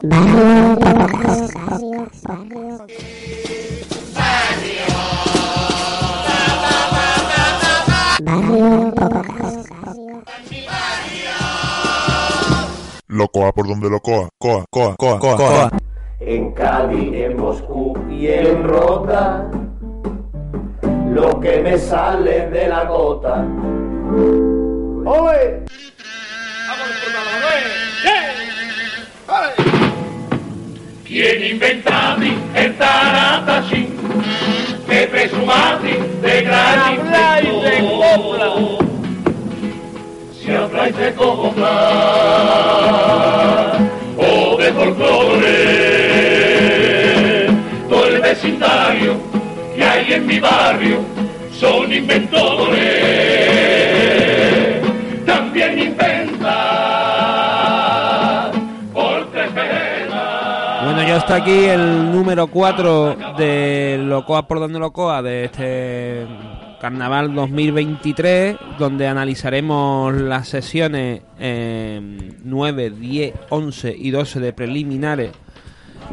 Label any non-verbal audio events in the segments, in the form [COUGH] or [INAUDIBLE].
Barrio Locoa por donde locoa, coa, coa, coa, coa, coa. En Cali, en Moscú y en Rota, lo que me sale de la gota. ¡Oye! ¡Vamos, ¿Quién inventati el taratachín? Que presumati de gran inventor. Si habláis de copla o de folclore, todo el vecindario que hay en mi barrio son inventores. Ya está aquí el número 4 de Locoa por donde Locoa de este Carnaval 2023, donde analizaremos las sesiones 9, 10, 11 y 12 de preliminares.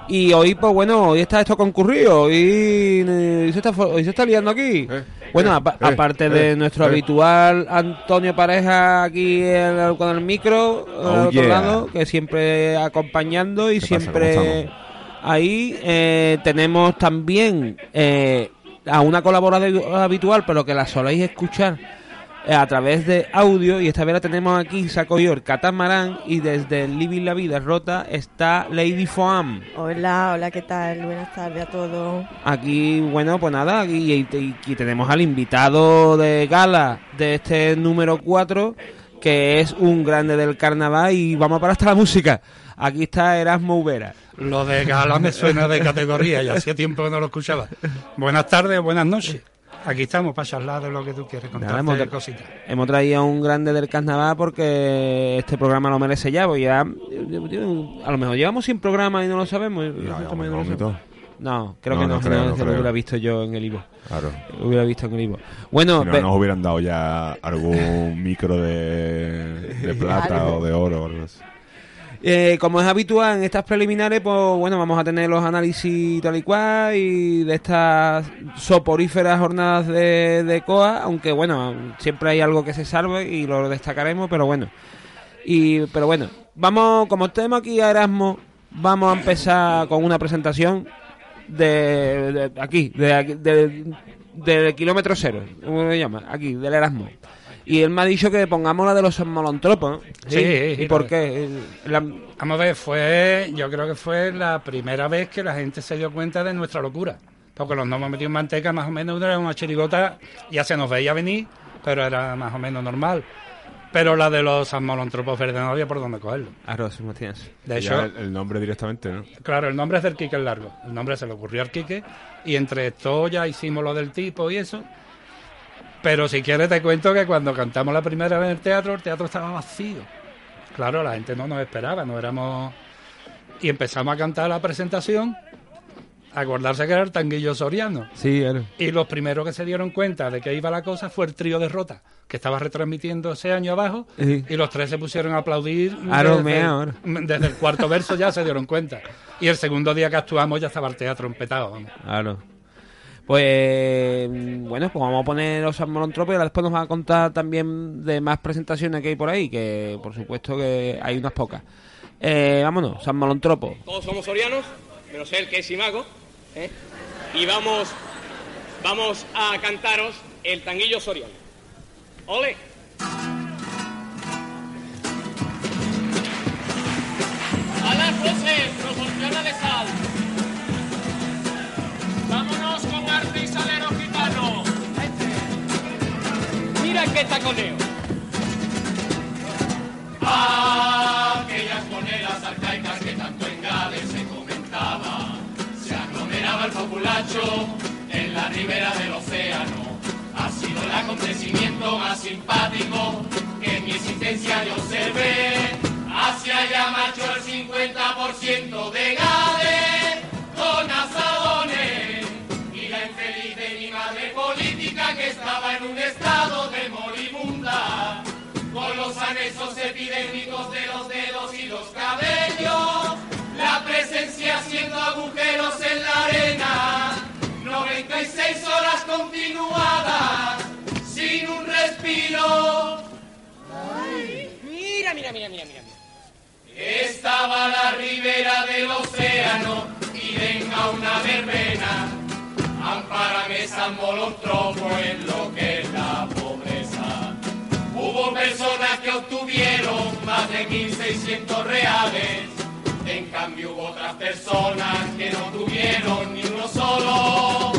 Y hoy, pues bueno, hoy está esto concurrido, hoy, se, está, hoy se está liando aquí. Eh, bueno, eh, aparte de eh, nuestro habitual Antonio Pareja aquí con el micro, al oh, lado, que siempre acompañando y siempre... Ahí eh, tenemos también eh, a una colaboradora habitual, pero que la soléis escuchar. eh, a través de audio. Y esta vez la tenemos aquí, saco yo el catamarán. Y desde Living la Vida Rota está Lady Foam. Hola, hola, ¿qué tal? Buenas tardes a todos. Aquí, bueno, pues nada, aquí, aquí tenemos al invitado de gala de este número 4, que es un grande del carnaval. Y vamos para hasta la música. Aquí está Erasmo Ubera. Lo de gala me suena de categoría, ya hacía tiempo que no lo escuchaba. Buenas tardes, buenas noches. Aquí estamos para charlar de lo que tú quieres contar hemos, cositas. Hemos traído a un grande del carnaval porque este programa lo merece ya, pues ya a lo mejor llevamos sin programa y no lo sabemos. No, creo que no, no, lo hubiera visto yo en el Ivo. Claro. Lo hubiera visto en el Ivo. Bueno, si no, nos hubieran dado ya algún micro de, de [LAUGHS] plata o de oro o algo así. Eh, como es habitual en estas preliminares, pues bueno, vamos a tener los análisis tal y cual y de estas soporíferas jornadas de, COA, aunque bueno, siempre hay algo que se salve y lo destacaremos, pero bueno. Y, pero bueno, vamos, como tenemos aquí a Erasmo, vamos a empezar con una presentación de, aquí, de, del kilómetro cero, ¿cómo se llama? Aquí, del Erasmo. Y él me ha dicho que pongamos la de los molontropos. Sí, ¿Y por qué? Vamos a ver, fue, yo creo que fue la primera vez que la gente se dio cuenta de nuestra locura. Porque los hemos metido en manteca más o menos era una chirigota, ya se nos veía venir, pero era más o menos normal. Pero la de los amolontropos verdes no había por dónde cogerlo. Arroz, Matías. De hecho, el, nombre directamente, ¿no? Claro, el nombre es del Quique el Largo. El nombre se le ocurrió al Quique. Y entre esto ya hicimos lo del tipo y eso. Pero si quieres te cuento que cuando cantamos la primera vez en el teatro, el teatro estaba vacío. Claro, la gente no nos esperaba, no éramos... Y empezamos a cantar la presentación, acordarse que era el tanguillo soriano. Sí, era. Y los primeros que se dieron cuenta de que iba la cosa fue el trío de Rota, que estaba retransmitiendo ese año abajo, y los tres se pusieron a aplaudir. Desde, desde, el cuarto verso ya se dieron cuenta. Y el segundo día que actuamos ya estaba el teatro empetado. Claro. Pues bueno, pues vamos a poner los Armolontropos y después nos va a contar también de más presentaciones que hay por ahí, que por supuesto que hay unas pocas. Eh, vámonos, San Molontropo. Todos somos sorianos, menos él que es Simago. ¿eh? Y vamos, vamos a cantaros el tanguillo soriano. ¡Ole! A las voces, proporciona de sal. Vámonos con arte y salero gitano. Mira qué taconeo. Aquellas monedas arcaicas que tanto en Gales se comentaba, se aglomeraba el populacho en la ribera del océano. Ha sido el acontecimiento más simpático que en mi existencia yo observé. Hacia allá marchó el 50% de Gales. Anexos epidémicos de los dedos y los cabellos, la presencia haciendo agujeros en la arena, 96 horas continuadas, sin un respiro. Mira, mira, mira, mira, mira. Estaba la ribera del océano y venga una verbena, ampárame San Molotropo en lo que obtuvieron más de 1.600 reales, en cambio hubo otras personas que no tuvieron ni uno solo.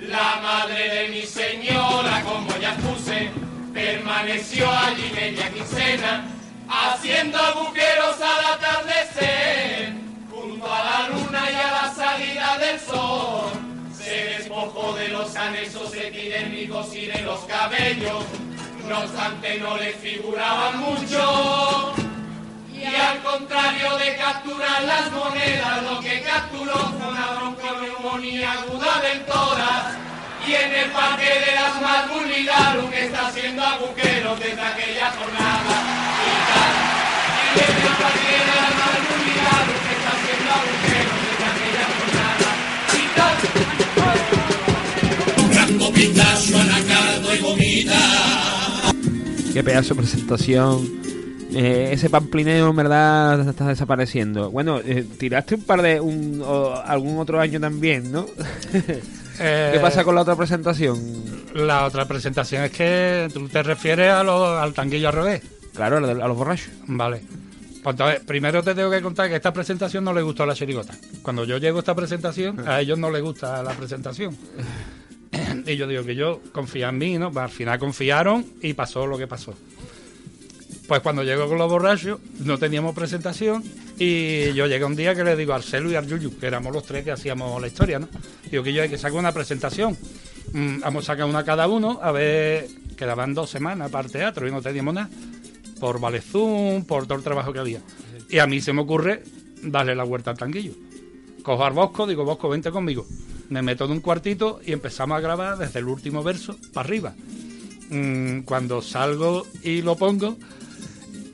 La madre de mi señora, como ya puse, permaneció allí media quincena, haciendo agujeros al atardecer, junto a la luna y a la salida del sol. Se despojó de los anexos epidémicos y de los cabellos, no obstante no le figuraban mucho. Y al contrario de capturar las monedas, lo que capturó fue una bronconeumonía aguda tórax. Y en el parque de las Malbulidarum que está haciendo agujeros desde aquella jornada. Y en el parque de las Malbulidarum que está haciendo agujeros desde aquella jornada. Y tal. Franco anacardo y vomita. Qué pedazo de presentación. Eh, ese pamplineo en verdad está desapareciendo. Bueno, eh, tiraste un par de... Un, o algún otro año también, ¿no? [LAUGHS] ¿Qué pasa con la otra presentación? La otra presentación es que tú te refieres a lo- al tanguillo al revés. Claro, a los, a los borrachos. Vale. Pues entonces, primero te tengo que contar que esta presentación no le gustó a la chirigota. Cuando yo llego a esta presentación, a ellos no les gusta la presentación. [CLEARS THROAT] y yo digo que yo confía en mí, ¿no? Al final confiaron y pasó lo que pasó. Pues cuando llego con los borrachos, no teníamos presentación y yo llegué un día que le digo a Arcelo y a Yuyu, que éramos los tres que hacíamos la historia, ¿no? Digo que yo hay que sacar una presentación. Mm, vamos a sacar una cada uno, a ver, quedaban dos semanas para el teatro y no teníamos nada. Por Valezum, por todo el trabajo que había. Y a mí se me ocurre darle la vuelta al tanguillo. Cojo al Bosco, digo, Bosco, vente conmigo. Me meto en un cuartito y empezamos a grabar desde el último verso para arriba. Mm, cuando salgo y lo pongo,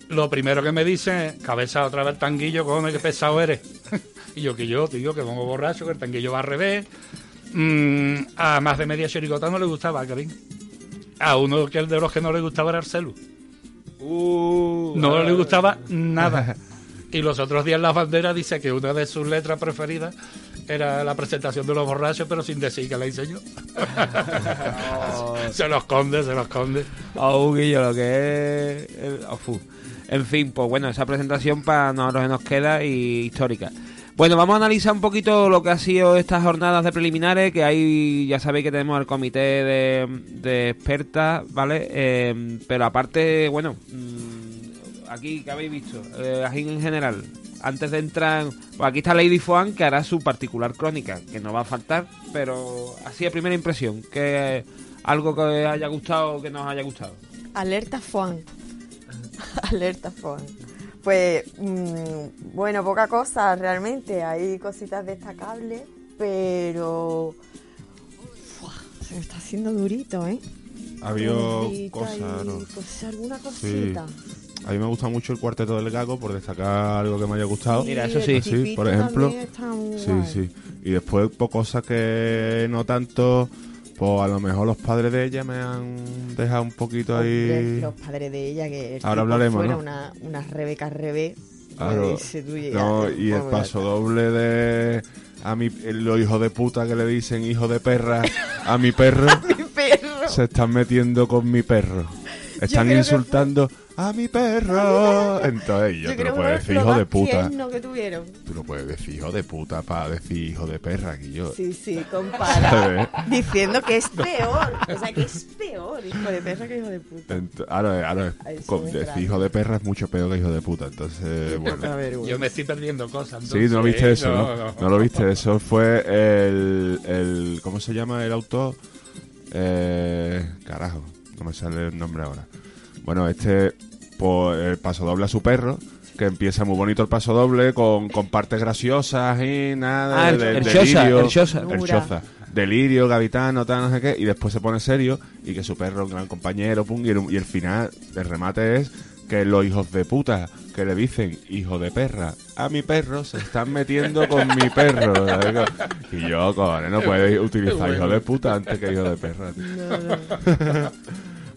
lo primero que me dicen es, cabeza otra vez tanguillo, cojones, qué pesado eres. [LAUGHS] y yo, que yo, tío, que pongo borracho, que el tanguillo va al revés. Mm, a más de media chirigota no le gustaba, Karim. A uno que el de los que no le gustaba era Arcelu. no le gustaba [LAUGHS] nada. Y los otros días la bandera dice que una de sus letras preferidas era la presentación de los borrachos, pero sin decir que la hice [LAUGHS] yo. se los esconde, se los esconde. Oh, Guillo, lo que es... el- oh, fu. En fin, pues bueno, esa presentación para nosotros que nos queda y histórica. Bueno, vamos a analizar un poquito lo que ha sido estas jornadas de preliminares, que hay, ya sabéis que tenemos el comité de, de expertas, ¿vale? Eh, pero aparte, bueno, mm, aquí, ¿qué habéis visto? Eh, aquí en general, antes de entrar, pues aquí está Lady Foan, que hará su particular crónica, que no va a faltar, pero así a primera impresión, que algo que haya gustado o que nos haya gustado. Alerta Juan. [LAUGHS] Alerta Juan. Pues, mm, bueno, poca cosa realmente. Hay cositas destacables, pero. Fua, se me está haciendo durito, ¿eh? Ha habido Durito cosas, pues, alguna Sí. A mí me gusta mucho el cuarteto del Gago, por destacar algo que me haya gustado. Mira, eso sí. Por ejemplo. Sí, sí. Y después, por cosas que no tanto, pues a lo mejor los padres de ella me han dejado un poquito ahí. los padres de ella, que el Ahora hablaremos, fuera ¿no? una, una Rebeca Rebe. Claro. pues, No, y el paso doble de a mi los hijos de puta que le dicen hijo de perra a mi perro [LAUGHS] Mi perro. se están metiendo con mi perro. Están que insultando a mi perro. Entonces yo, Yo te lo puedes decir, hijo de puta. que tuvieron. Tú lo puedes decir, hijo de puta, para decir hijo de perra aquí yo. Sí, sí, compara. [LAUGHS] diciendo que es peor. O sea, que es peor hijo de perra que hijo de puta. Ent- ahora, ahora, Ay, con- decir hijo de perra es mucho peor que hijo de puta. Entonces, bueno. Yo me estoy perdiendo cosas. Sí, no entonces, viste eso, ¿no? no, No, lo viste. Eso fue el, el. ¿Cómo se llama el autor? Eh, carajo, no me sale el nombre ahora. Bueno, este. Pues el paso doble a su perro. Que empieza muy bonito el paso doble con, con partes graciosas y nada. Ah, el- de- el delirio, Choza, el Choza. el Choza. Delirio, gavitano, tal, no sé qué. Y después se pone serio y que su perro, un gran compañero, pum. Y el, y el final, el remate es que los hijos de puta que le dicen hijo de perra a mi perro se están metiendo con mi perro. ¿sabes? Y yo, cojones, no puedes utilizar hijo de puta antes que hijo de perra. tío.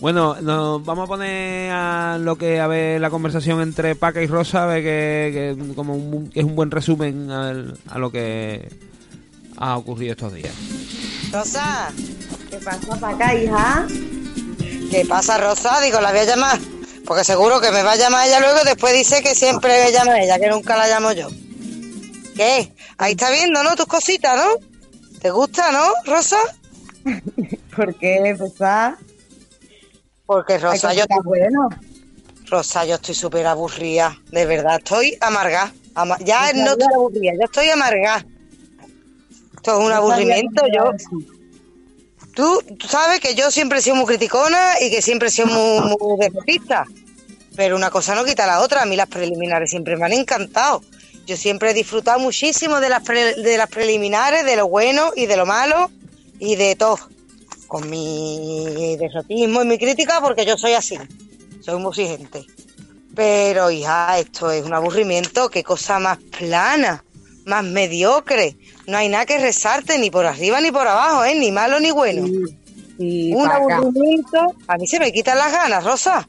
Bueno, nos vamos a poner a lo que a ver la conversación entre Paca y Rosa, a ver que, que como un, que es un buen resumen a, lo que ha ocurrido estos días. Rosa, ¿Qué pasa acá, hija? ¿qué pasa, Rosa? Digo, la voy a llamar. Porque seguro que me va a llamar ella luego. Después dice que siempre me llama ella, que nunca la llamo yo. ¿Qué? Ahí está viendo, ¿no? Tus cositas, ¿no? ¿Te gusta, no, Rosa? [LAUGHS] ¿Por qué pesar? Porque Rosa, yo, bueno. Rosa, yo estoy súper aburrida. De verdad, estoy amargada. Ama- ya no estoy aburrida, yo estoy amargada. Esto es un aburrimiento. Yo, tú, tú sabes que yo siempre he sido muy criticona y que siempre he sido muy, muy defetista. Pero una cosa no quita la otra. A mí las preliminares siempre me han encantado. Yo siempre he disfrutado muchísimo de las, pre- de las preliminares, de lo bueno y de lo malo y de todo. Con mi derrotismo y mi crítica, porque yo soy así. Soy muy exigente. Pero, hija, esto es un aburrimiento. Qué cosa más plana, más mediocre. No hay nada que rezarte ni por arriba ni por abajo, ¿eh? Ni malo ni bueno. Sí, un aburrimiento. A mí se me quitan las ganas, Rosa.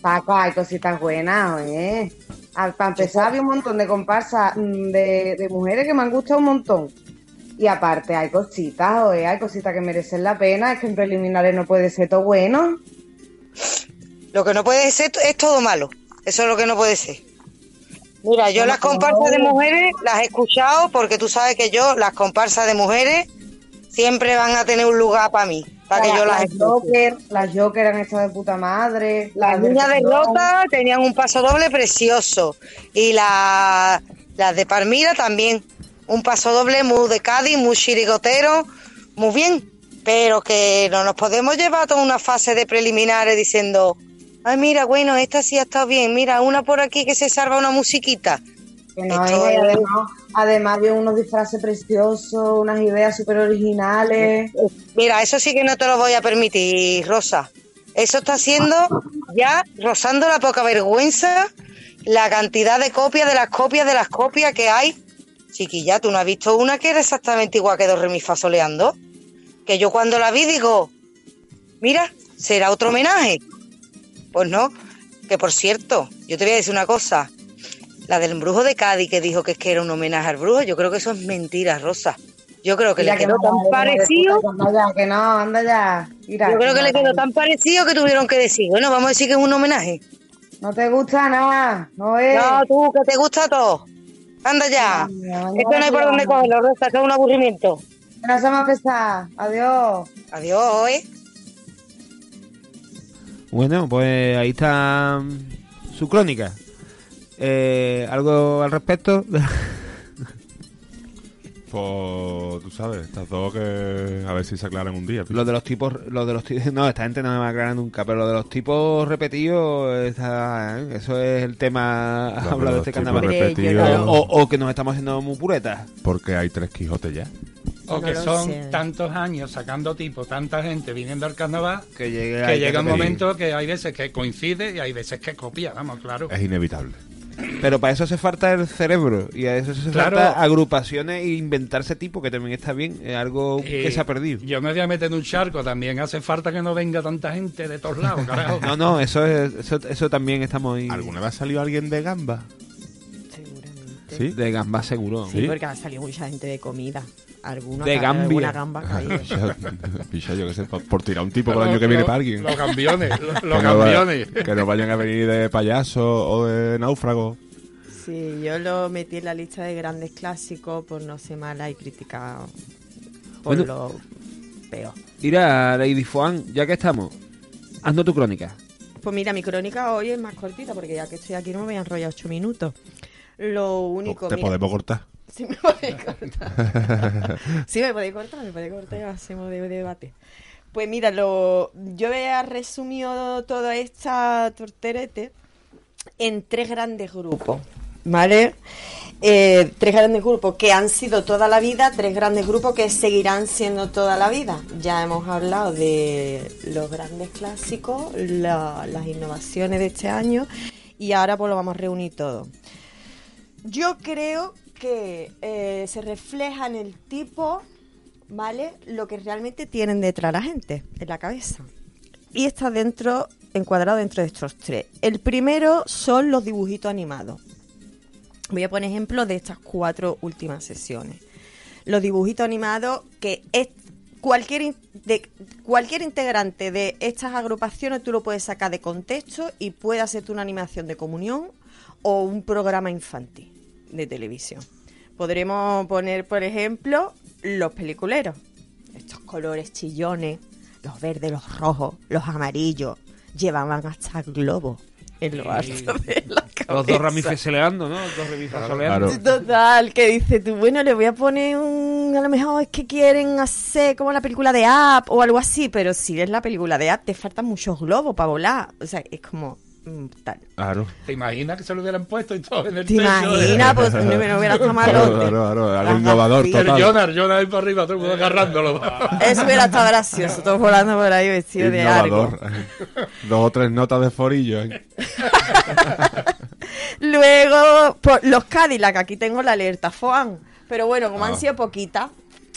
Paca, hay cositas buenas, ¿eh? Al- Para empezar, había un montón de comparsas mm, de, de mujeres que me han gustado un montón. Y aparte, hay cositas, oye, hay cositas que merecen la pena. Es que en preliminares no puede ser todo bueno. Lo que no puede ser es todo malo. Eso es lo que no puede ser. Mira, yo las comparsas como- de mujeres las he escuchado porque tú sabes que yo, las comparsas de mujeres, siempre van a tener un lugar para mí, para que yo las. Joker, las Joker han estado de puta madre. Las niñas de Rota tenían un paso doble precioso. Y la- las de Palmira también. Un paso doble muy de Cádiz, muy chirigotero, muy bien. Pero que no nos podemos llevar toda una fase de preliminares diciendo, ay, mira, bueno, esta sí ha estado bien. Mira, una por aquí que se salva una musiquita. Que no, Esto hija, y es- además, además de unos disfraces preciosos, unas ideas súper originales. Mira, eso sí que no te lo voy a permitir, Rosa. Eso está siendo ya rozando la poca vergüenza la cantidad de copias de las copias de las copias que hay. Chiquilla, ¿tú no has visto una que era exactamente igual que Dos Re Mi Fa soleando? Que yo cuando la vi digo, mira, será otro homenaje. Pues no, que por cierto, yo te voy a decir una cosa. La del embrujo de Cádiz que dijo que es que era un homenaje al brujo, yo creo que eso es mentira, Rosa. Yo creo que Mira le quedó no, tan parecido. ya, que no, anda ya. Mira, Yo creo que le no, quedó tan parecido que tuvieron que decir, bueno, vamos a decir que es un homenaje. No te gusta nada, no es. No, tú, que te gusta todo. Anda ya. Mañana Esto no hay por dónde cogerlo, Rosa, esto es un aburrimiento. Que no se me pesar. Adiós. Adiós, ¿eh? Bueno, pues ahí está su crónica. Eh, ¿Algo al respecto? [LAUGHS] Pues tú sabes, estas dos que a ver si se aclaran un día. lo de los tipos, lo de los no, esta gente no me va a aclarar nunca, pero lo de los tipos repetidos, está, ¿eh? eso es el tema Lo de hablado de este carnaval. repetidos. O, que nos estamos haciendo muy puretas. Porque hay tres Quijotes ya. O que son sé. tantos años sacando tipos, tanta gente viniendo al carnaval, Que llegue, que llega un momento que hay veces que coincide y hay veces que copia, vamos, claro. Es inevitable. Pero para eso hace falta el cerebro y a eso hace Claro. falta agrupaciones e inventarse tipo que también está bien, es algo que Eh, se ha perdido. Yo me voy a meter en un charco, también hace falta que no venga tanta gente de todos lados, carajo. [LAUGHS] No, no, eso es, eso, eso también estamos ahí. ¿Alguna vez ha salido alguien de gamba? Seguramente. ¿Sí? De gamba seguro. Sí, ¿Sí? porque ha salido mucha gente de comida. Alguna, De Gambia. alguna gamba. Picha, picha, [LAUGHS] yo qué sé, por, por tirar un tipo por el año que viene para alguien. Los cambiones, [LAUGHS] los, los que, no va- cambiones. que no vayan a venir de payaso o de náufrago. Sí, yo lo metí en la lista de grandes clásicos por no ser mala y criticado por Bueno. lo peor. Mira, Lady Foan, ya que estamos, haznos tu crónica. Pues mira, mi crónica hoy es más cortita porque ya que estoy aquí no me voy a enrollar ocho minutos. Lo único Te mira, podemos cortar. Sí me podéis cortar. sí me podéis cortar, me podéis cortar y hacemos de, debate. Pues mira, lo, yo he resumido toda esta torterete en tres grandes grupos, ¿vale? Eh, tres grandes grupos que han sido toda la vida, tres grandes grupos que seguirán siendo toda la vida. Ya hemos hablado de los grandes clásicos, la- las innovaciones de este año y ahora pues lo vamos a reunir todo. Yo creo que eh, se refleja en el tipo, ¿vale? Lo que realmente tienen detrás la gente, en la cabeza. Y está dentro, encuadrado dentro de estos tres. El primero son los dibujitos animados. Voy a poner ejemplos de estas cuatro últimas sesiones. Los dibujitos animados que es cualquier de cualquier integrante de estas agrupaciones tú lo puedes sacar de contexto y puede hacerte una animación de comunión o un programa infantil de televisión. Podremos poner, por ejemplo, los peliculeros. Estos colores chillones, los verdes, los rojos, los amarillos, llevaban hasta globos en lo alto de la cabeza. Los dos ramifeseleando, ¿no? Los dos ramifeseleando. Claro. Total, que dice tú, bueno, le voy a poner un, a lo mejor es que quieren hacer como la película de App o algo así, pero si es la película de App te faltan muchos globos para volar, o sea, es como tal. Claro. ¿Te imaginas que se lo hubieran puesto y todo en el ¿Te techo? imaginas? Pues no, no hubiera [LAUGHS] estado Claro, claro, claro, algo innovador, gafitas. El. Jonar, Jonar ahí para arriba, todo el mundo agarrándolo. Eso hubiera estado gracioso, todos volando por ahí vestidos de algo. Innovador. [LAUGHS] Dos o tres notas de forillo. ¿eh? [LAUGHS] Luego, por los Cadillac, aquí tengo la alerta, FOAN. Pero bueno, como Ah. han sido poquitas,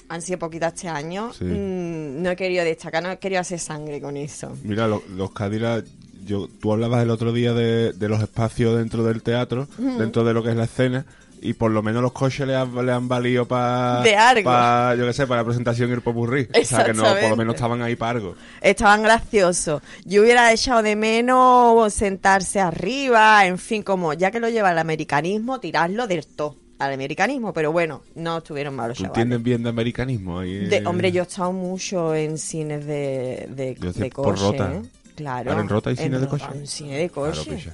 han sido poquitas este año, Sí. mm, no he querido destacar, no he querido hacer sangre con eso. Mira, lo- los Cadillac, yo, tú hablabas el otro día de, de los espacios dentro del teatro, dentro de lo que es la escena, y por lo menos los coches le han, le han valido para... De algo. yo qué sé, para la presentación y el popurrí. O sea, que no, por lo menos estaban ahí para algo. Estaban graciosos. Yo hubiera echado de menos sentarse arriba, en fin, como ya que lo lleva el americanismo, tirarlo del todo al americanismo, pero bueno, no estuvieron malos ¿Tú chavales. entiendes bien de americanismo? Ahí, De- hombre, yo he estado mucho en cines de, de, de por coche. Rota. ¿eh? Claro. Ahora en Rota hay cine de Rota coche. hay cine de Claro, coche.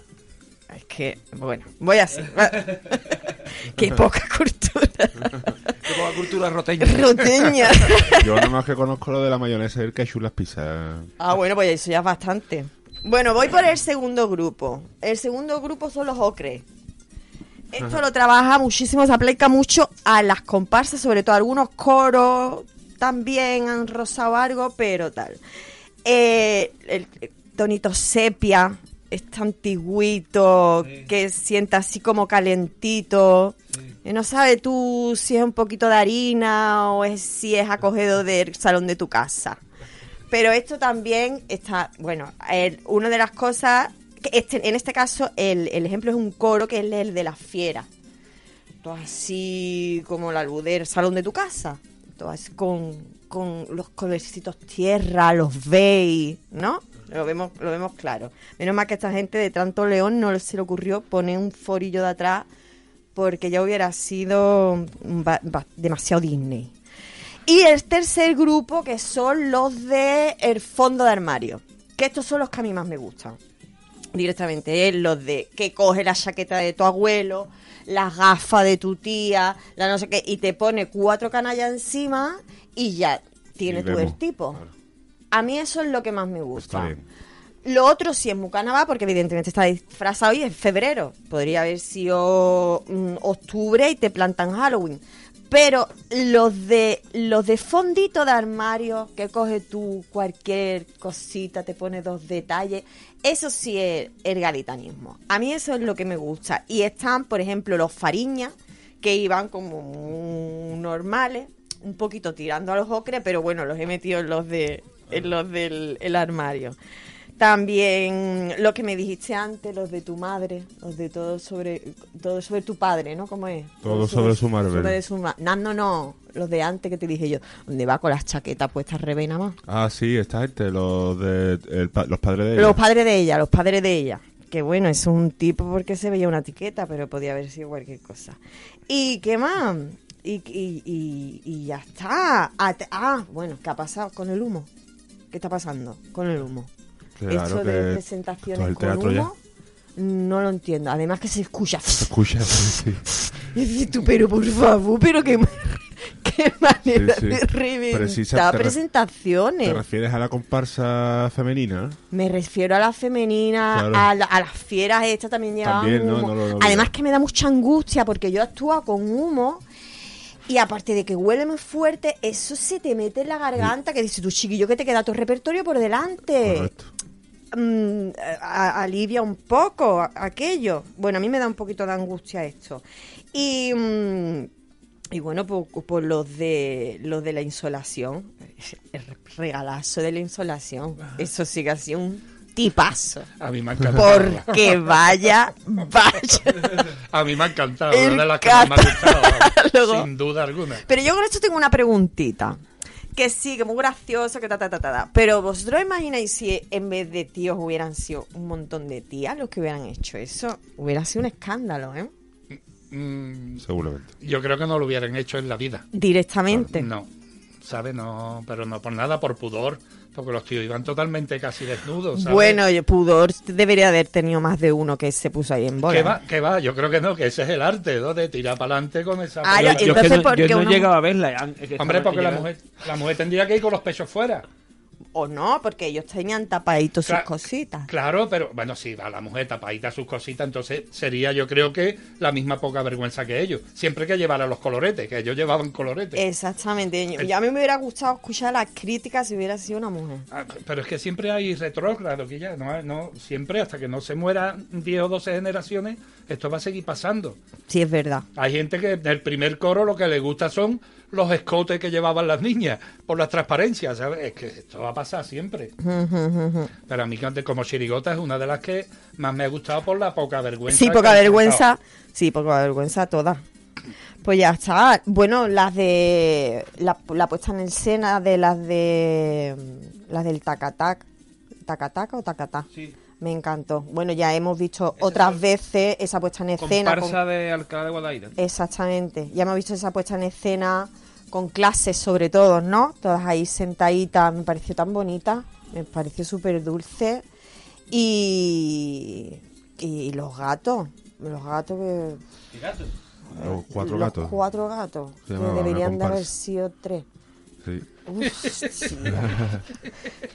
es que, bueno, voy así. [LAUGHS] Qué poca cultura. Qué poca cultura roteña. Roteña. Yo nada más que conozco lo de la mayonesa y el ketchup las pizzas. Ah, bueno, pues eso ya es bastante. Bueno, voy por el segundo grupo. El segundo grupo son los ocres. Esto lo trabaja muchísimo, se aplica mucho a las comparsas, sobre todo algunos coros también han rozado algo, pero tal. Eh, el, el tonito sepia, este antiguito, que sienta así como calentito. Y no sabes tú si es un poquito de harina o es, si es acogido del salón de tu casa. Pero esto también está, bueno, el- una de las cosas, que este, en este caso el, el ejemplo es un coro que es el de la fiera. Todo así como el albudero, salón de tu casa. Todo así con, con los colorcitos tierra, los beige, ¿no? Lo vemos, lo vemos claro. Menos mal que esta gente de Tranto León no se le ocurrió poner un forillo de atrás porque ya hubiera sido demasiado Disney. Y el tercer grupo, que son los de el fondo de armario. Que estos son los que a mí más me gustan. Directamente, ¿eh? los de que coge la chaqueta de tu abuelo, las gafas de tu tía, la no sé qué, y te pone cuatro canallas encima y ya tiene Y vemos, el tipo. claro. A mí eso es lo que más me gusta. Está bien. Lo otro sí es muy carnaval, porque evidentemente está disfrazado y es febrero. Podría haber sido mm, octubre y te plantan Halloween. Pero los de los de fondito de armario, que coge tú cualquier cosita, te pone dos detalles, eso sí es el galitanismo. A mí eso es lo que me gusta. Y están, por ejemplo, los fariñas, que iban como muy normales, un poquito tirando a los ocres, pero bueno, los he metido en los de los del el armario. También lo que me dijiste antes, los de tu madre, los de todo sobre todo sobre tu padre, ¿no? ¿Cómo es? Todo sobre su Marvel. sobre su ma- no, no, no, los de antes que te dije yo, donde va con las chaquetas puestas revena más. Ah, sí, esta gente, los de el los padres de ella. Los padres de ella, los padres de ella. Que bueno, es un tipo porque se veía una etiqueta, pero podía haber sido cualquier cosa. ¿Y qué más? Y, y, y, y ya está. Ah, Ah, bueno, ¿qué ha pasado con el humo? ¿Qué está pasando con el humo? Claro Esto de presentaciones el con teatro ya. humo, no lo entiendo. Además que se escucha. Escucha, sí, [LAUGHS] Y dices tú, pero por favor, pero qué, [LAUGHS] qué manera Sí, sí. de reventar Precisa- te presentaciones. ¿Te refieres a la comparsa femenina? Me refiero a la femenina, Claro. a, la- a las fieras estas también llevaban También, ¿no? humo. No no lo Además que me da mucha angustia porque yo actúo con humo y aparte de que huele muy fuerte, eso se te mete en la garganta que dices tú, chiquillo, que te queda tu repertorio por delante. Mm, a- alivia un poco aquello. Bueno, a mí me da un poquito de angustia esto. Y, mm, y bueno, por, por los de los de la insolación, [LAUGHS] el regalazo de la insolación, eso sí que ha sido un tipazo. A mí me ha encantado. Porque vaya, vaya. A mí me ha encantado, una de las que más me ha gustado, [LAUGHS] sin duda alguna. Pero yo con esto tengo una preguntita. Que sí, que muy gracioso, que ta, ta, ta, ta, ta. Pero vosotros imagináis si en vez de tíos hubieran sido un montón de tías los que hubieran hecho eso. Hubiera sido un escándalo, ¿eh? Mm, Seguramente. yo creo que no lo hubieran hecho en la vida. Directamente. No, ¿sabes? No, pero no por nada, por pudor, porque los tíos iban totalmente casi desnudos, ¿sabes? Bueno, Pudor debería haber tenido más de uno que se puso ahí en bola. ¿Qué va? ¿Qué va? Yo creo que no, que ese es el arte, ¿no? De tirar para adelante con esa... Ah, yo- Yo, es que Entonces, no, ¿por yo qué no he llegado a verla. es que Hombre, porque la mujer, la mujer tendría que ir con los pechos fuera. O no, porque ellos tenían tapaditos sus cositas. Claro, pero bueno, sí, va la mujer tapadita sus cositas, entonces sería yo creo que la misma poca vergüenza que ellos. Siempre que llevara los coloretes, que ellos llevaban coloretes. Exactamente. Ya a mí me hubiera gustado escuchar las críticas si hubiera sido una mujer. Ah, pero es que siempre hay retrógrado, que ya, no, no, siempre hasta que no se mueran 10 o 12 generaciones, esto va a seguir pasando. Sí, es verdad. Hay gente que en el primer coro lo que le gusta son los escotes que llevaban las niñas por las transparencias, ¿sabes? Es que esto va a pasar siempre. Pero a mí que como chirigota es una de las que más me ha gustado por la poca vergüenza. Sí, poca vergüenza. Sí, poca vergüenza todas. Pues ya está. Bueno, las de. La, la puesta en escena de las de. Las del Tacatac. ¿Tacataca o Tacatá? Sí. Me encantó. Bueno, ya hemos visto otras veces esa puesta en escena. con- Comparsa de Alcalá de Guadaira. Exactamente. Ya hemos visto esa puesta en escena con clases sobre todo, ¿no? Todas ahí sentaditas. Me pareció tan bonita. Me pareció súper dulce. Y, y los gatos. Los gatos que... Los cuatro los gatos. cuatro gatos. Se Que deberían de haber sido tres. Sí. Hostia. [LAUGHS]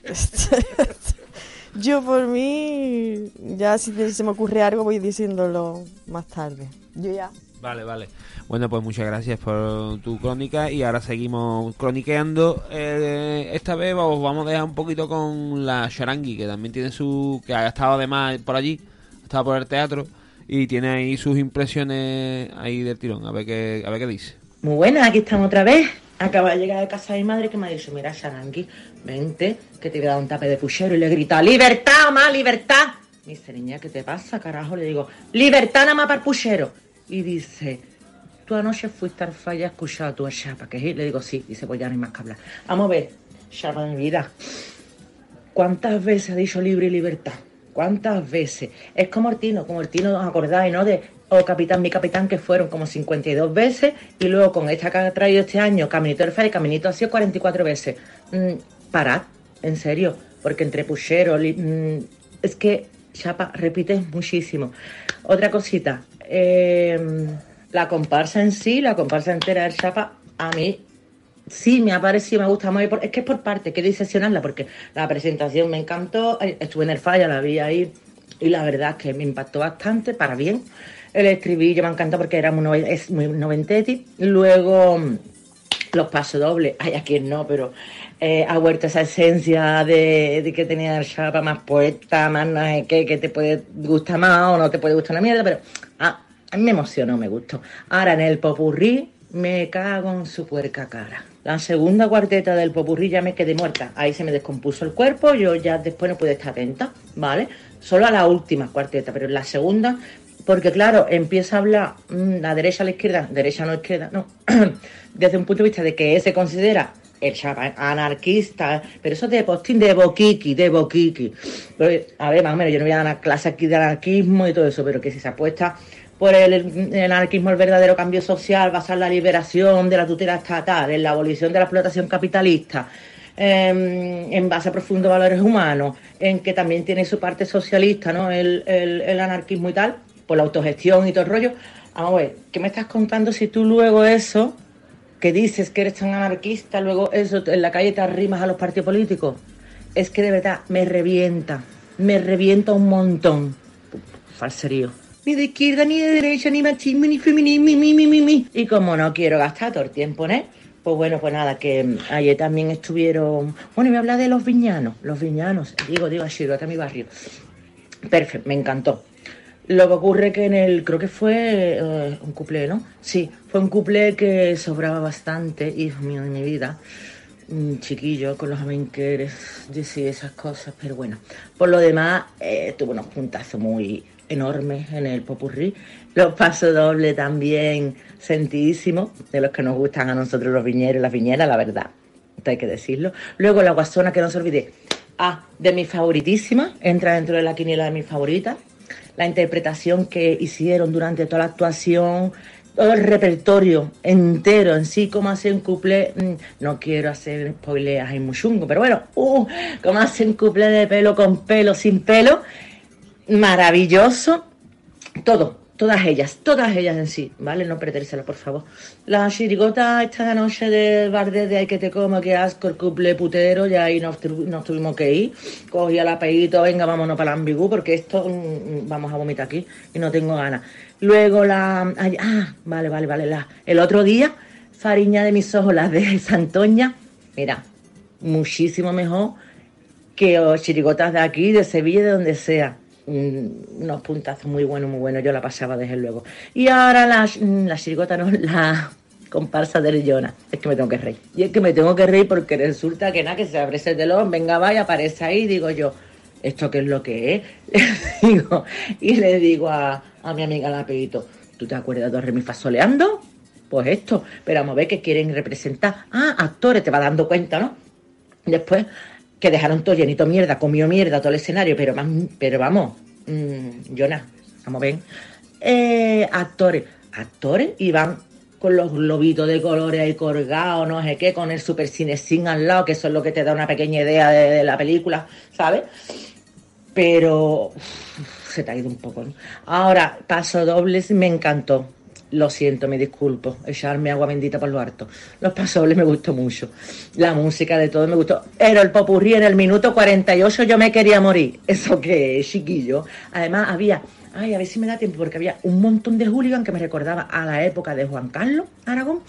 [LAUGHS] [LAUGHS] Yo por mí, ya si se me ocurre algo voy diciéndolo más tarde. Yo ya. Vale, vale. Bueno, pues muchas gracias por tu crónica y ahora seguimos croniqueando. Eh, esta vez os vamos a dejar un poquito con la Sharangui, que también tiene su... que ha estado además por allí, ha estado por el teatro y tiene ahí sus impresiones ahí del tirón. A ver qué, a ver qué dice. Muy buena, aquí estamos otra vez. Acabo de llegar de casa de mi madre que me ha dicho, mira, Sharangui, vente, que te voy a dar un tape de puchero. Y le grita, ¡libertad, mamá, libertad! Me dice, niña, ¿qué te pasa, carajo? Le digo, ¡libertad nada más para puchero! Y dice, tú anoche fuiste al falla a escuchar a tu chapa, que? Le digo, sí. Dice, pues ya no hay más que hablar. Vamos a ver, chapa mi vida. ¿Cuántas veces ha dicho libre y libertad? ¿Cuántas veces? Es como Ortino, como Ortino, ¿os acordáis, no? De O Capitán, mi capitán, que fueron como 52 veces, y luego con esta que ha traído este año, Caminito del Fer, Caminito ha sido 44 veces. Mm, parad, en serio, porque entre puchero, mm, es que Chapa repite muchísimo. Otra cosita, eh, la comparsa en sí, la comparsa entera del Chapa, a mí Sí, me ha parecido, me gusta muy. por- Es que es por parte, quiero diseccionarla porque la presentación me encantó. eh, Estuve en el falla, la vi ahí y la verdad es que me impactó bastante, para bien. El estribillo me encantó porque era muy, es muy noventetti. Luego, los pasos dobles, hay a quien no, pero eh, ha vuelto esa esencia de, de que tenía el chapa más poeta, más no sé qué, que te puede gustar más o no te puede gustar una mierda, pero ah, a mí me emocionó, me gustó. Ahora en el popurrí, Me cago en su puerca cara. La segunda cuarteta del popurrí ya me quedé muerta. Ahí se me descompuso el cuerpo, yo ya después no pude estar atenta, ¿vale? Solo a la última cuarteta, pero en la segunda, porque claro, empieza a hablar mm, la derecha a la izquierda, derecha no izquierda, no, [CLEARS THROAT] desde un punto de vista de que se considera el anarquista, pero eso de postín de boquiqui, de boquiqui. Pero, a ver, más o menos, yo no voy a dar clase aquí de anarquismo y todo eso, pero que si se apuesta por el, el anarquismo, el verdadero cambio social, basar la liberación de la tutela estatal, en la abolición de la explotación capitalista, em, en base a profundos valores humanos, en que también tiene su parte socialista, ¿no? El, el- el anarquismo y tal, por la autogestión y todo el rollo. Vamos a ver, ¿qué me estás contando si tú luego eso, que dices que eres tan anarquista, luego eso en la calle te arrimas a los partidos políticos? Es que de verdad me revienta, me revienta un montón. Falserío. Ni de izquierda, ni de derecha, ni machismo, ni feminismo, mi, mi, mi, mi. Y como no quiero gastar todo el tiempo en él, pues bueno, pues nada, que ayer también estuvieron... Bueno, y voy a de los viñanos, los viñanos. Digo, digo, a Chirota, mi barrio. Perfecto, me encantó. Lo que ocurre que en el, creo que fue eh, un cuplé, ¿no? Sí, fue un cuplé que sobraba bastante, hijo mío de mi vida. Un chiquillo con los amenqueres, decía esas cosas, pero bueno. Por lo demás, eh, tuvo unos puntazos muy enormes en el popurrí. Los pasos dobles también sentidísimos, de los que nos gustan a nosotros los viñeros y las viñeras, la verdad. Hay que decirlo. Luego la guasona, que no se olvide. Ah, de mi favoritísima, entra dentro de la quiniela de mis favoritas. La interpretación que hicieron durante toda la actuación, todo el repertorio entero en sí, cómo hacen cuplé, mm, no quiero hacer spoileas y muchungo, pero bueno, uh, cómo hacen cuplé de pelo con pelo, sin pelo, maravilloso, todo, todas ellas, todas ellas en sí, ¿vale? No perdérselo, por favor. La chirigota esta noche de Bardet de Ay que te como, que asco, el cuple putero, ya ahí nos, nos tuvimos que ir. Cogí al apellido, venga, vámonos para el ambigú, porque esto mm, vamos a vomitar aquí y no tengo ganas. Luego la... ah, vale, vale, vale. La, el otro día, Fariña de mis ojos, las de [LAUGHS] Santoña, mira, muchísimo mejor que chirigotas de aquí, de Sevilla, de donde sea. Mm, unos puntazos muy buenos, muy buenos. Yo la pasaba desde luego. Y ahora la, mm, la chirigota, no, [LAUGHS] la comparsa de Jonas. Es que me tengo que reír. Y es que me tengo que reír porque resulta que nada, que se abre ese telón, venga, vaya, aparece ahí, digo yo. ¿Esto qué es lo que es? [LAUGHS] Digo, y le digo a, a mi amiga la ¿tú te acuerdas de Remi Fasoleando? Pues esto, pero vamos a ver que quieren representar. Ah, actores, te va dando cuenta, ¿no? Después, que dejaron todo llenito mierda, comió mierda todo el escenario, pero, más- pero vamos, mm, Jonas, vamos a ver. Eh, actores, actores, y van con los globitos de colores ahí colgados, no sé qué, con el super cinesín al lado, que eso es lo que te da una pequeña idea de, la película, ¿sabes? Pero se te ha ido un poco, ¿no? Ahora, paso dobles, me encantó. Lo siento, me disculpo. Echarme agua bendita por lo harto. Los pasobles me gustó mucho. La música de todo me gustó. Pero el popurrí en el minuto 48 yo me quería morir. ¿Eso qué es, chiquillo? Además había... Ay, a ver si me da tiempo, porque había un montón de hooligan que me recordaba a la época de Juan Carlos Aragón,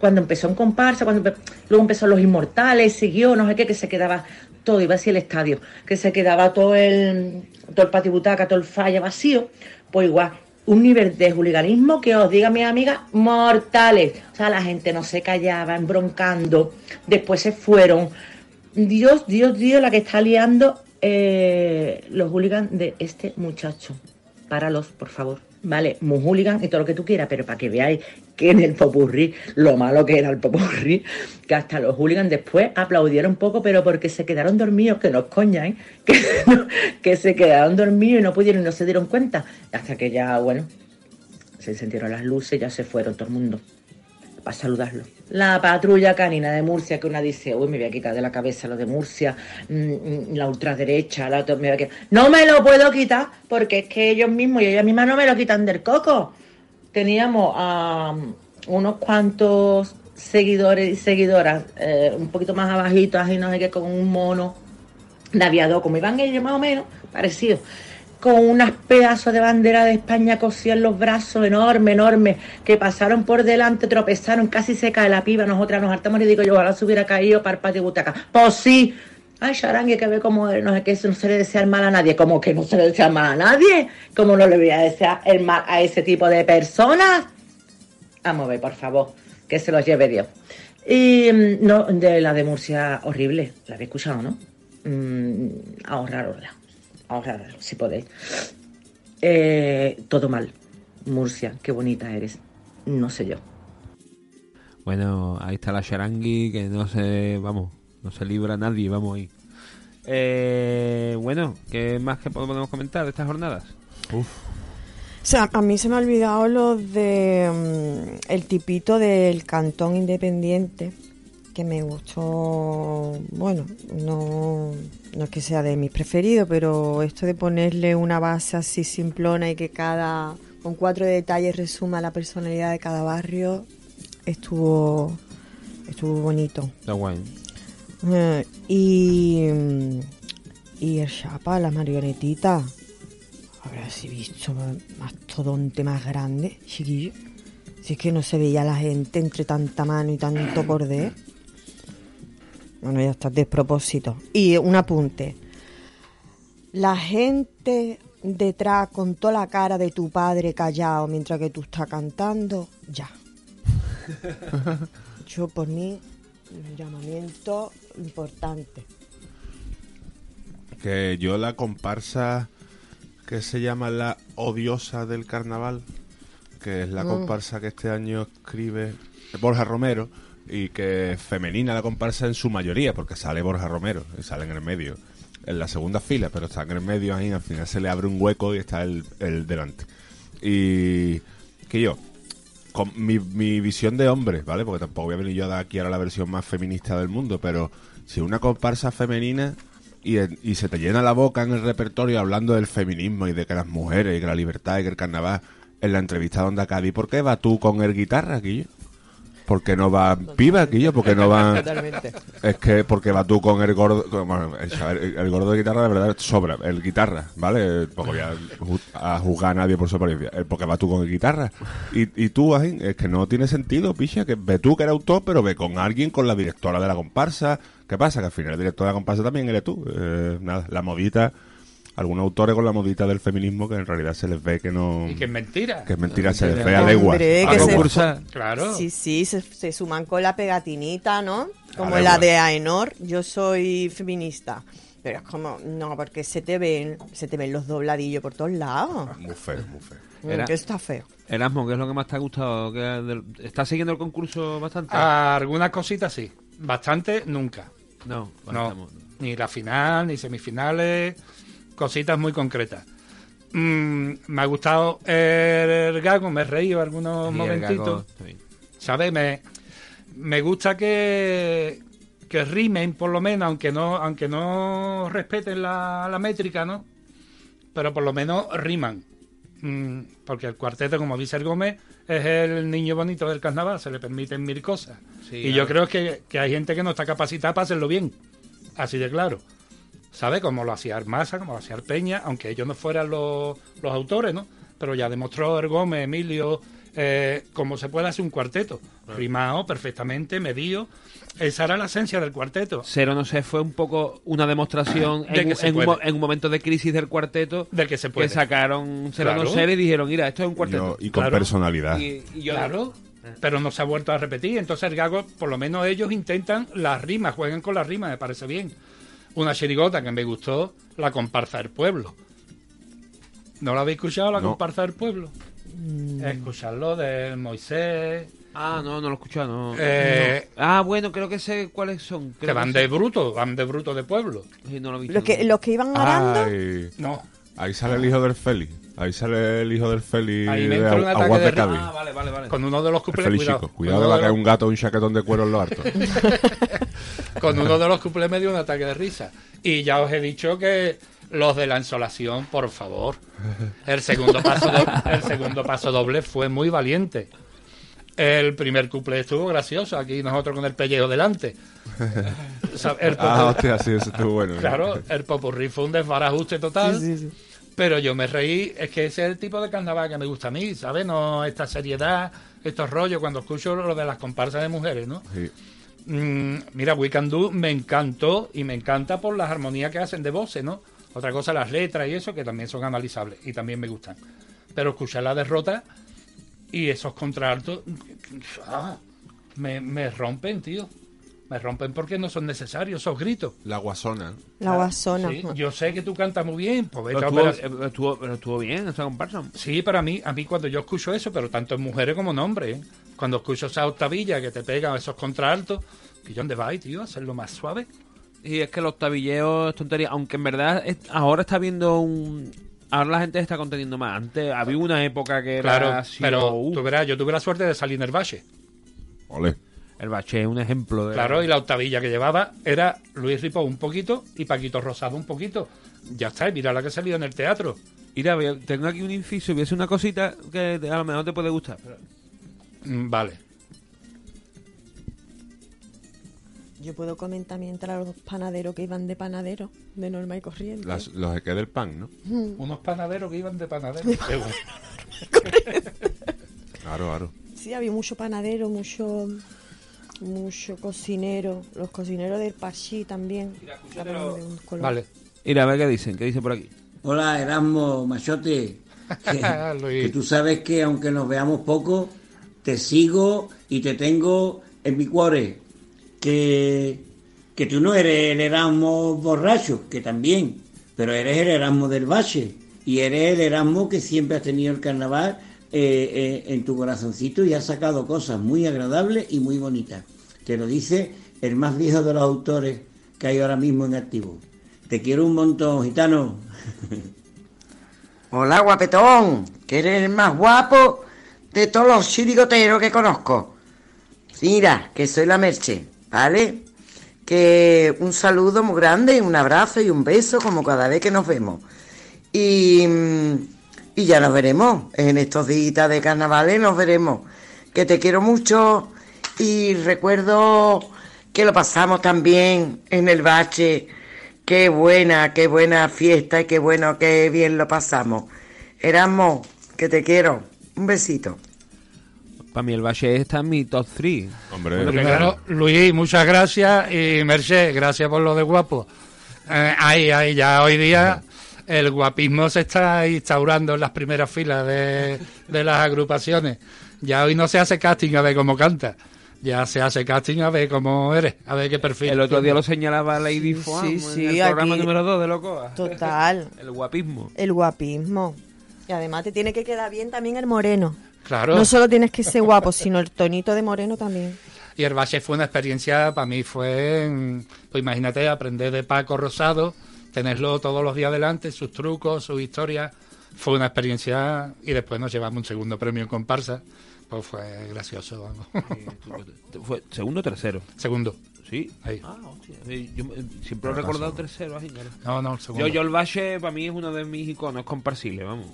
cuando empezó en comparsa, cuando luego empezó Los Inmortales, siguió, no sé qué, que se quedaba todo, iba así el estadio, que se quedaba todo el, todo el patio butaca, todo el falla vacío, pues igual, un nivel de hooliganismo que os diga mi amiga, mortales. O sea, la gente no se callaba, embroncando, después se fueron. Dios, Dios, Dios, la que está liando eh, los hooligans de este muchacho. Páralos, por favor. Vale, muy y todo lo que tú quieras, pero para que veáis que en el popurrí, lo malo que era el popurrí, que hasta los hooligans después aplaudieron un poco, pero porque se quedaron dormidos, que no es coña, ¿eh? [LAUGHS] Que, no- que se quedaron dormidos y no pudieron, no se dieron cuenta. Hasta que ya, bueno, se encendieron las luces, ya se fueron todo el mundo para saludarlo. La patrulla canina de Murcia, que una dice, uy, me voy a quitar de la cabeza lo de Murcia, mm, mm, la ultraderecha, la otra, me voy a. No me lo puedo quitar, porque es que ellos mismos y ellas mismas no me lo quitan del coco. Teníamos a unos cuantos seguidores y seguidoras, eh, un poquito más abajitos, y no sé qué, con un mono de aviador, como iban ellos más o menos, parecido, con unas pedazos de bandera de España cosidas en los brazos, enorme, enorme, que pasaron por delante, tropezaron, casi se cae la piba, nosotras nos hartamos y digo yo, ojalá se hubiera caído para butaca. Pues sí, ay, Charangue, que ve como, no sé qué, no se le desea el mal a nadie, como que no se le desea el mal a nadie, como no le voy a desear el mal a ese tipo de personas. Vamos a ver, por favor. que se los lleve Dios. Y mm, no, de la de Murcia, horrible, la habéis escuchado, ¿no? Mm, ahorrarosla, ahorrarosla, si podéis. Eh, todo mal. Murcia, qué bonita eres. No sé yo. Bueno, ahí está la Charangui, que no se, vamos, no se libra nadie, vamos ahí. Eh, bueno, ¿qué más que podemos comentar de estas jornadas? O sea, a mí se me ha olvidado lo de mm, el tipito del cantón independiente que me gustó, bueno, no, no es que sea de mis preferidos, pero esto de ponerle una base así simplona y que cada, con cuatro detalles resuma la personalidad de cada barrio, estuvo, estuvo bonito. Está guay. Eh, y, mm, y el chapa, la marionetita. Habrá si visto mastodonte más grande, chiquillo. Si es que no se veía la gente entre tanta mano y tanto cordé. Bueno, ya está, despropósito. Y un apunte. La gente detrás con toda la cara de tu padre callado mientras que tú estás cantando, ya. [LAUGHS] Yo por mí, un llamamiento importante. Que yo la comparsa que se llama La Odiosa del Carnaval, que es la Mm. comparsa que este año escribe Borja Romero y que femenina la comparsa en su mayoría, porque sale Borja Romero y sale en el medio, en la segunda fila, pero está en el medio ahí, al final se le abre un hueco y está el, el delante. Y que yo, con mi, mi visión de hombre, ¿vale? Porque tampoco voy a venir yo a dar aquí ahora la versión más feminista del mundo, pero si una comparsa femenina y, y se te llena la boca en el repertorio hablando del feminismo y de que las mujeres y que la libertad y que el carnaval en la entrevista de Onda Cádiz, ¿por qué vas tú con el guitarra, Guillo? ¿Por qué no va piba, Guillo? ¿Por qué no va...? Totalmente. Es que porque va tú con el gordo, con- bueno, el, el- gordo de guitarra de verdad sobra, el guitarra, ¿vale? Porque voy a, a juzgar a nadie por su apariencia, el porque va tú con el guitarra. Y, y tú, Ajín, es que no tiene sentido, picha, que ve tú que eres autor, pero ve con alguien, con la directora de la comparsa. ¿Qué pasa? Que al final el director de la comparsa también eres tú. Eh, nada, la modita, algunos autores con la modita del feminismo que en realidad se les ve que no... Y que es mentira. Que es mentira, se les ve a legua. Claro. Sí, sí, se, se suman con la pegatinita, ¿no? Como la de Aenor, yo soy feminista. Pero es como, no, porque se te ven, se te ven los dobladillos por todos lados. Muy feo, muy feo. Mm, Era- que está feo. Erasmo, ¿qué es lo que más te ha gustado? ¿Qué del- ¿Estás siguiendo el concurso bastante? Algunas cositas sí. Bastante, nunca. no, No, estamos- ni la final, ni semifinales, cositas muy concretas. Mm, me ha gustado el gago, me he reído algunos Sí, momentitos. ¿Sabes? Me, me gusta que, que rimen, por lo menos, aunque no, aunque no respeten la, la métrica, ¿no? Pero por lo menos riman. Mm, porque el cuarteto, como dice el Gómez, es el niño bonito del carnaval, se le permiten mil cosas. Sí, y yo creo que, que hay gente que no está capacitada para hacerlo bien. Así de claro. ¿Sabe? Como lo hacía Armasa, como lo hacía Peña, aunque ellos no fueran los, los autores, ¿no? Pero ya demostró el Gómez, Emilio, eh, cómo se puede hacer un cuarteto. Rimado, perfectamente, medido. Esa era la esencia del cuarteto. Cero no sé, fue un poco una demostración De en, que se en un, puede. mo- en un momento de crisis del cuarteto De que se puede. que sacaron Cero Claro. no ser y dijeron, mira, esto es un cuarteto. y con Claro. personalidad. Y, y yo Claro, pero no se ha vuelto a repetir. Entonces el gago, por lo menos ellos intentan las rimas, juegan con las rimas, me parece bien. Una chirigota que me gustó, la comparsa del pueblo. ¿No la habéis escuchado, la No. comparsa del pueblo? Escucharlo de Moisés, Ah, no, no lo he escuchado, no. Eh, No. Ah, bueno, creo que sé cuáles son. que Creo van sé. de bruto, van de bruto de pueblo. Sí, no lo he visto. Los que, los que iban ganando, Ay, No, ahí sale el hijo del Félix. Ahí sale el hijo del Félix Ahí me de entró un Agu- ataque Aguas de. Cádiz. Ah, vale, vale, vale. con uno de los El cuplés, Félix cuidado. chico. Cuidado que va a de caer los- un gato o un chaquetón de cuero en lo harto. [LAUGHS] con uno de los cuplés me dio un ataque de risa. Y ya os he dicho que los de la insolación, por favor. El segundo paso, do- el segundo paso doble fue muy valiente. El primer cuplé estuvo gracioso, aquí nosotros con el pellejo delante. [LAUGHS] O sea, el ah, popurrí- hostia, sí, eso estuvo bueno. [LAUGHS] ¿eh? claro, el popurrí fue un desbarajuste total. Sí, sí, sí. Pero yo me reí, es que ese es el tipo de carnaval que me gusta a mí, ¿sabes? No esta seriedad, estos rollos, cuando escucho lo de las comparsas de mujeres, ¿no? Sí. Mm, mira, We Can Do me encantó y me encanta por las armonías que hacen de voces, ¿no? Otra cosa, las letras y eso, que también son analizables y también me gustan. Pero escuchar la derrota y esos contraltos. ah, me, me rompen, tío. Me rompen porque no son necesarios esos gritos. La guasona. La guasona. Sí, yo sé que tú cantas muy bien, pues Pero a estuvo, eh, estuvo- pero estuvo bien esa comparsa. Sí, pero a mí, a mí cuando yo escucho eso, pero tanto en mujeres como en hombres, ¿eh? cuando escucho esa octavilla que te pegan esos contraaltos, que yo dónde vais, tío, a hacerlo más suave. Y es que los tabilleos es tontería, aunque en verdad es- ahora está viendo un... Ahora la gente está conteniendo más. Antes había una época que era Claro, así, pero uh, tú verás, yo tuve la suerte de salir en el Valle. Ole. El bache es un ejemplo de... Claro, y la octavilla que llevaba era Luis Ripo un poquito y Paquito Rosado un poquito. Ya está, y mira la que salió en el teatro. Mira, tengo aquí un inciso y voy a hacer una cosita que a lo mejor te puede gustar. pero- Mm, Vale. Yo puedo comentar mientras los panaderos que iban de panadero, de norma y corriente. Las- los que del pan, ¿no? Unos panaderos que iban de panadero. Claro, claro. Sí, había mucho panadero, mucho mucho cocinero. Los cocineros del Parchí también. Hablaban de un color. Vale. Mira, a ver qué dicen, qué dicen por aquí. Hola, Erasmo, machote. [LAUGHS] Que, que tú sabes que aunque nos veamos poco, te sigo y te tengo en mi cuore. Que, que tú no eres el Erasmo borracho, que también, pero eres el Erasmo del Bache. Y eres el Erasmo que siempre has tenido el carnaval eh, eh, en tu corazoncito y has sacado cosas muy agradables y muy bonitas. Te lo dice el más viejo de los autores que hay ahora mismo en activo. Te quiero un montón, gitano. [LAUGHS] Hola, guapetón, que eres el más guapo de todos los chirigoteros que conozco. Mira, que soy la Merche, ¿vale? Que un saludo muy grande, un abrazo y un beso como cada vez que nos vemos. Y, mm, y ya nos veremos. En estos días de carnavales nos veremos. Que te quiero mucho y recuerdo que lo pasamos también en el bache. Qué buena, qué buena fiesta y qué bueno, qué bien lo pasamos. Erasmo, que te quiero. Un besito. Para mí el bache está en mi top 3. Hombre, primero, Luis, muchas gracias. Y Merced, gracias por lo de guapo. Eh, ahí, ahí, ya hoy día el guapismo se está instaurando en las primeras filas de, de las agrupaciones. Ya hoy no se hace casting a ver cómo canta. Ya se hace casting a ver cómo eres, a ver qué perfil. El otro día lo señalaba Lady Sí, Foam sí, en sí, el programa aquí- número 2 de Locoa. Total. [LAUGHS] El guapismo. El guapismo. Y además te tiene que quedar bien también el moreno. Claro. No solo tienes que ser guapo, sino el tonito de moreno también. Y el Bache fue una experiencia, para mí fue, pues imagínate, aprender de Paco Rosado, tenerlo todos los días delante, sus trucos, sus historias. Fue una experiencia y después nos llevamos un segundo premio en comparsa. Pues fue gracioso, vamos. Fue segundo o tercero. Segundo. Sí. Ahí. Ah, hostia. Sí, Yo eh, siempre he recordado tercero. Así, claro. No, no, el segundo. Yo, yo el bache para mí es uno de mis iconos comparsiles, vamos.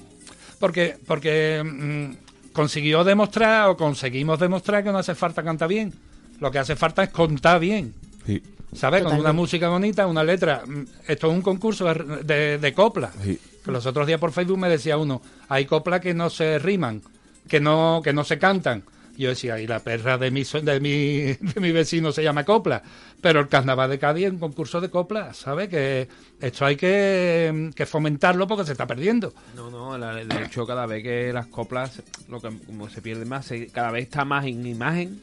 Porque, porque mm, consiguió demostrar o conseguimos demostrar que no hace falta cantar bien. Lo que hace falta es contar bien. Sí. ¿Sabes? Con una música bonita, una letra. Mm, Esto es un concurso de, de, copla. Sí. Los otros días por Facebook me decía uno, hay coplas que no se riman, que no, que no se cantan. Yo decía, y la perra de mi, de mi, [LAUGHS] de mi vecino se llama copla. Pero el carnaval de Cádiz es un concurso de copla, ¿sabes? Que esto hay que, que fomentarlo porque se está perdiendo. No, no, la- de hecho cada vez que las coplas, lo que como se pierde más, se- cada vez está más en imagen.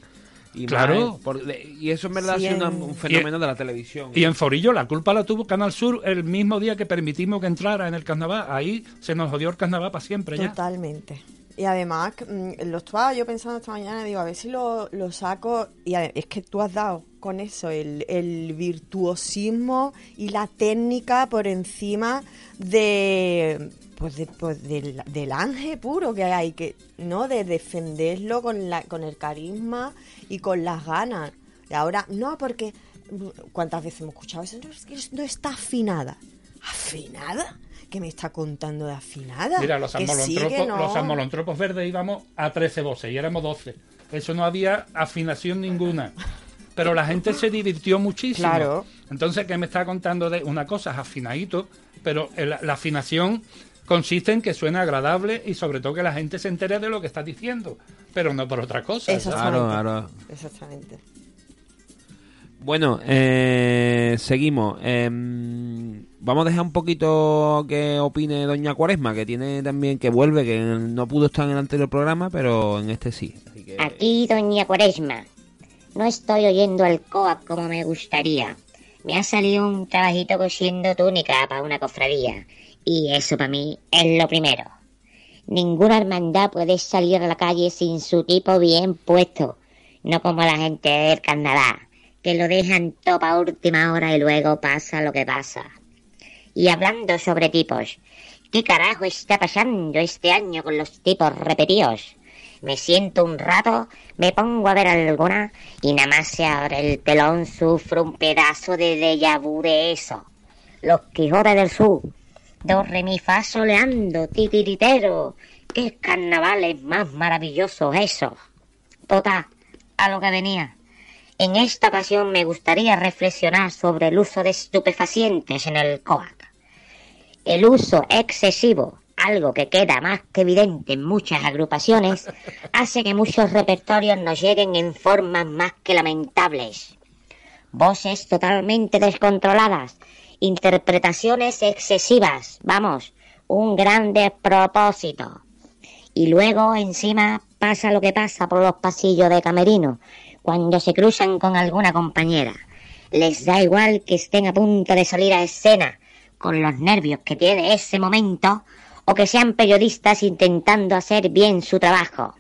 Y, Claro. en- por- y eso en verdad Sí, ha sido un fenómeno de la televisión. Y en Forillo la culpa la tuvo Canal Sur el mismo día que permitimos que entrara en el carnaval. Ahí se nos jodió el carnaval para siempre ya. Y además, mm, lo estaba yo pensando esta mañana, digo, a ver si lo, lo saco. Y es que tú has dado con eso el, virtuosismo y la técnica por encima de. Pues, de- pues del, del ángel puro que hay, que no de defenderlo con, la, con el carisma y con las ganas. Y ahora, no, porque. mm, ¿Cuántas veces hemos escuchado eso? No, no está afinada. ¿Afinada? ¿Qué me está contando de afinada? Mira, los amolontropos, no. los amolontropos verdes íbamos a 13 voces y éramos 12. Eso no había afinación ninguna. Pero la gente se divirtió muchísimo. Claro. Entonces, ¿qué me está contando de una cosa? Es afinadito, pero el- la afinación consiste en que suena agradable y sobre todo que la gente se entere de lo que estás diciendo, pero no por otra cosa. Exactamente. Claro, claro. Exactamente. Bueno, eh, seguimos. Em, vamos a dejar un poquito que opine Doña Cuaresma, que tiene también, que vuelve, que no pudo estar en el anterior programa, pero en este sí. Aquí, doña Cuaresma. no estoy oyendo el COAC como me gustaría. Me ha salido un trabajito cosiendo túnica para una cofradía. Y eso para mí es lo primero. Ninguna hermandad puede salir a la calle sin su tipo bien puesto. No como la gente del carnaval, que lo dejan todo a última hora y luego pasa lo que pasa. Y hablando sobre tipos, ¿qué carajo está pasando este año con los tipos repetidos? Me siento un rato, me pongo a ver alguna y nada más se abre el telón sufro un pedazo de déjà vu de eso. Los Quijotes del Sur, do re mi fa soleando, titiritero. Qué carnavales más maravillosos esos. Total, a lo que venía. En esta ocasión me gustaría reflexionar sobre el uso de estupefacientes en el COAC. El uso excesivo, algo que queda más que evidente en muchas agrupaciones, hace que muchos repertorios nos lleguen en formas más que lamentables. Voces totalmente descontroladas, interpretaciones excesivas, vamos, un gran despropósito. Y luego encima pasa lo que pasa por los pasillos de Camerino, cuando se cruzan con alguna compañera. Les da igual que estén a punto de salir a escena, con los nervios que tiene ese momento, o que sean periodistas intentando hacer bien su trabajo.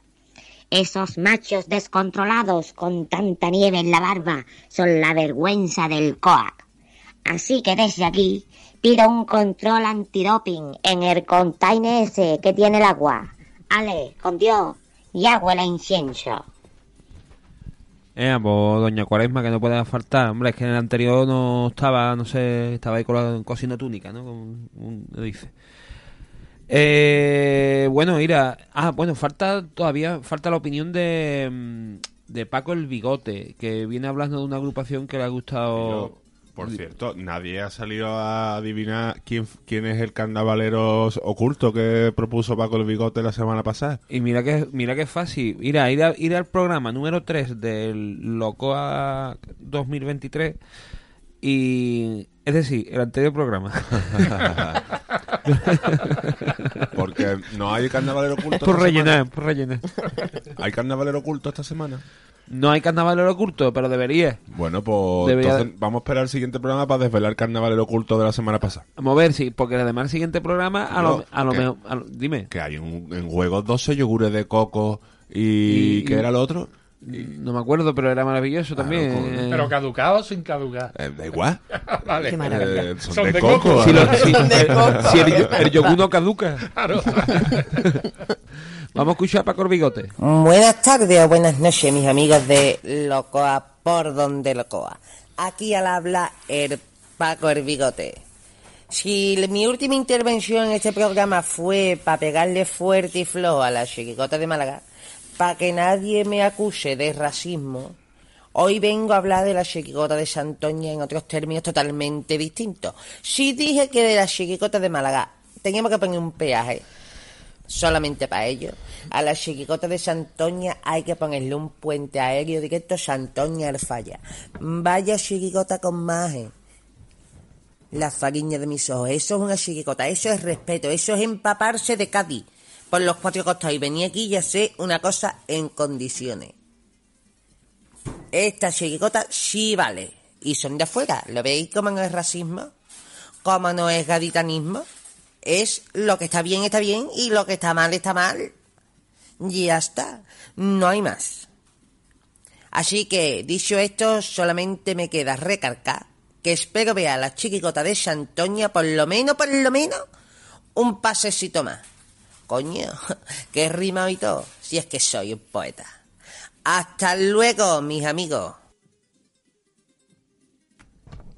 Esos machos descontrolados con tanta nieve en la barba son la vergüenza del COAC. Así que desde aquí pido un control antidoping en el container ese que tiene el agua. Ale, con Dios, y agua el incienso. Eh, pues Doña Cuaresma, que no puede faltar. Hombre, es que en el anterior no estaba, no sé, estaba ahí cosiendo túnica, ¿no? Como dice. Eh, bueno, mira, ah, bueno, falta todavía, falta la opinión de, mm, de Paco el Bigote, que viene hablando de una agrupación que le ha gustado... Por cierto, nadie ha salido a adivinar quién, quién es el carnavalero oculto que propuso Paco el Bigote la semana pasada. Y mira que mira que fácil. Mira, ir, a- ir al programa número 3 del Locoa 2023 y es decir, el anterior programa. [LAUGHS] Porque no hay carnavalero oculto. Por rellenar, semana. por rellenar. ¿Hay carnavalero oculto esta semana? No hay carnavalero oculto, pero debería. Bueno, pues Debería- entonces vamos a esperar el siguiente programa para desvelar el carnavalero oculto de la semana pasada. Vamos a ver si, porque además el siguiente programa a lo, a lo mejor, dime. Que hay un, en juego 12 yogures de coco y... Y- ¿Qué era lo otro? No me acuerdo, pero era maravilloso también. eh. Pero caducado o sin caducar. Eh, da igual. [LAUGHS] vale. Qué maravilla. Eh, son, de, coco. Si, lo- si- Son de [LAUGHS] coco. si el, el yogur no caduca. Claro. [LAUGHS] Vamos a escuchar a Paco el Bigote. Buenas tardes o buenas noches, mis amigos de Locoa por donde Locoa. Aquí al habla el Paco el Bigote. Si mi última intervención en este programa fue para pegarle fuerte y flojo a la chiquicota de Málaga, para que nadie me acuse de racismo, hoy vengo a hablar de la chiquicota de Santoña en otros términos totalmente distintos. Si dije que de la chiquicota de Málaga teníamos que poner un peaje, solamente para ello. A la chiquicota de Santoña hay que ponerle un puente aéreo directo Santoña al falla. Vaya chiquicota con maje. La fariña de mis ojos. Eso es una chiquicota, eso es respeto, eso es empaparse de Cádiz por los cuatro costados. Y venía aquí y hacer una cosa en condiciones. Esta chiquicota sí vale. Y son de afuera. ¿Lo veis cómo no es racismo? ¿Cómo no es gaditanismo? Es lo que está bien, está bien, y lo que está mal, está mal. Ya está. No hay más. Así que, dicho esto, solamente me queda recargar que espero ver a la chiquicota de Santoña por lo menos, por lo menos, un pasecito más. Coño, [LAUGHS] qué rima y todo, si es que soy un poeta. Hasta luego, mis amigos.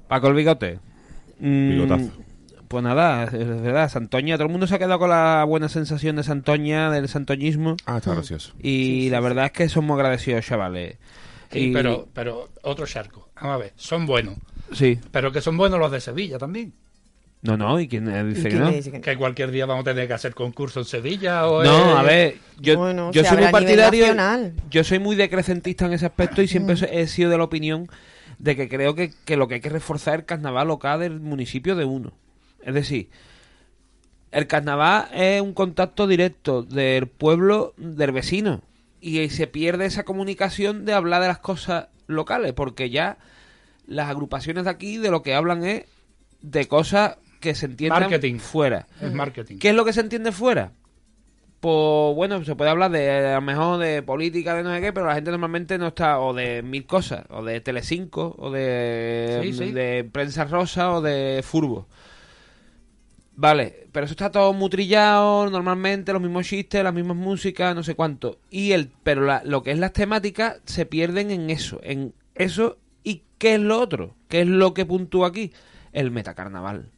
Paco el Bigote. Mm, Bigotazo. Pues nada, es verdad, Santoña, todo el mundo se ha quedado con la buena sensación de Santoña, del santoñismo. Ah, está gracioso. Y la verdad es que somos agradecidos, chavales. Sí, Y- pero, pero otro charco. Vamos a ver, son buenos. Sí. Pero que son buenos los de Sevilla también. No, no, ¿y quién eh, dice que no? Que cualquier día vamos a tener que hacer concurso en Sevilla o No, a ver, yo, Bueno, yo soy muy partidario, yo soy muy decrecentista en ese aspecto y siempre he sido de la opinión de que creo que, que lo que hay que reforzar es el carnaval local del municipio de uno. Es decir, el carnaval es un contacto directo del pueblo del vecino y se pierde esa comunicación de hablar de las cosas locales, porque ya las agrupaciones de aquí de lo que hablan es de cosas que se entiendan Marketing. fuera. Es marketing. ¿Qué es lo que se entiende fuera? Pues bueno, se puede hablar de a lo mejor de política, de no sé qué, pero la gente normalmente no está, o de mil cosas, o de Telecinco, o de, Sí, sí. de prensa rosa, o de furbo. Vale, pero eso está todo muy trillado, normalmente los mismos chistes, las mismas músicas, no sé cuánto. Y el, pero la- lo que es las temáticas se pierden en eso, en eso y qué es lo otro, qué es lo que puntúa aquí, el metacarnaval,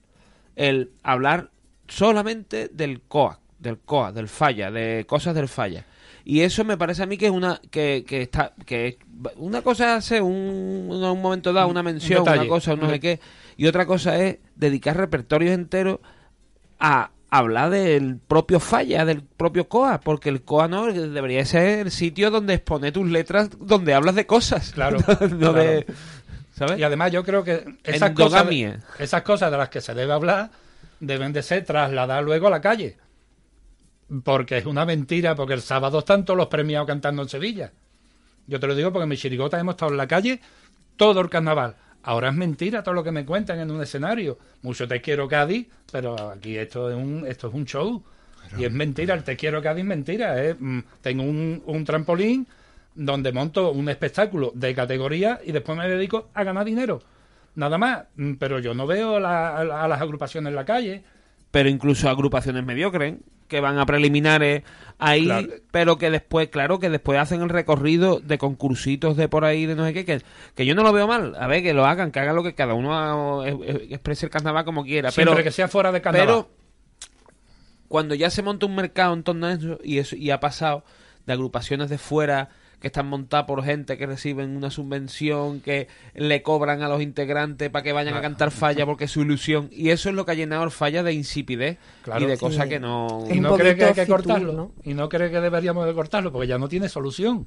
el hablar solamente del COA, del COA, del falla, de cosas del falla. Y eso me parece a mí que es una que, que está que una cosa es hacer un, un, momento dado una mención, una cosa, no sé de- qué, y otra cosa es dedicar repertorios enteros a hablar del propio falla, del propio COA, porque el COA no debería ser el sitio donde exponer tus letras, donde hablas de cosas. Claro, [LAUGHS] no claro. de- ¿sabes? Y además yo creo que esas cosas, Endogamia. esas cosas de las que se debe hablar deben de ser trasladadas luego a la calle. Porque es una mentira, porque el sábado están todos los premiados cantando en Sevilla. Yo te lo digo porque en mi chirigota hemos estado en la calle todo el carnaval. Ahora es mentira todo lo que me cuentan en un escenario. Mucho te quiero Cádiz, pero aquí esto es un, esto es un show. Y es mentira, el te quiero Cádiz es mentira. ¿eh? Mm, Tengo un, un trampolín donde monto un espectáculo de categoría y después me dedico a ganar dinero. Nada más. Mm, Pero yo no veo la- a, las agrupaciones en la calle. pero incluso agrupaciones mediocres que van a preliminares ahí, Claro. pero que después, claro, que después hacen el recorrido de concursitos de por ahí, de no sé qué, que, que yo no lo veo mal. A ver, que lo hagan, que hagan lo que cada uno exprese el carnaval como quiera. Siempre pero, que sea fuera de carnaval. Pero cuando ya se monta un mercado en torno a eso, y, eso, y ha pasado de agrupaciones de fuera que están montadas por gente que reciben una subvención, que le cobran a los integrantes para que vayan a cantar falla porque es su ilusión. Y eso es lo que ha llenado el falla de insipidez Claro. y de cosas Sí. que no... y no cree que hay que cortarlo. Y no cree que deberíamos de cortarlo porque ya no tiene solución.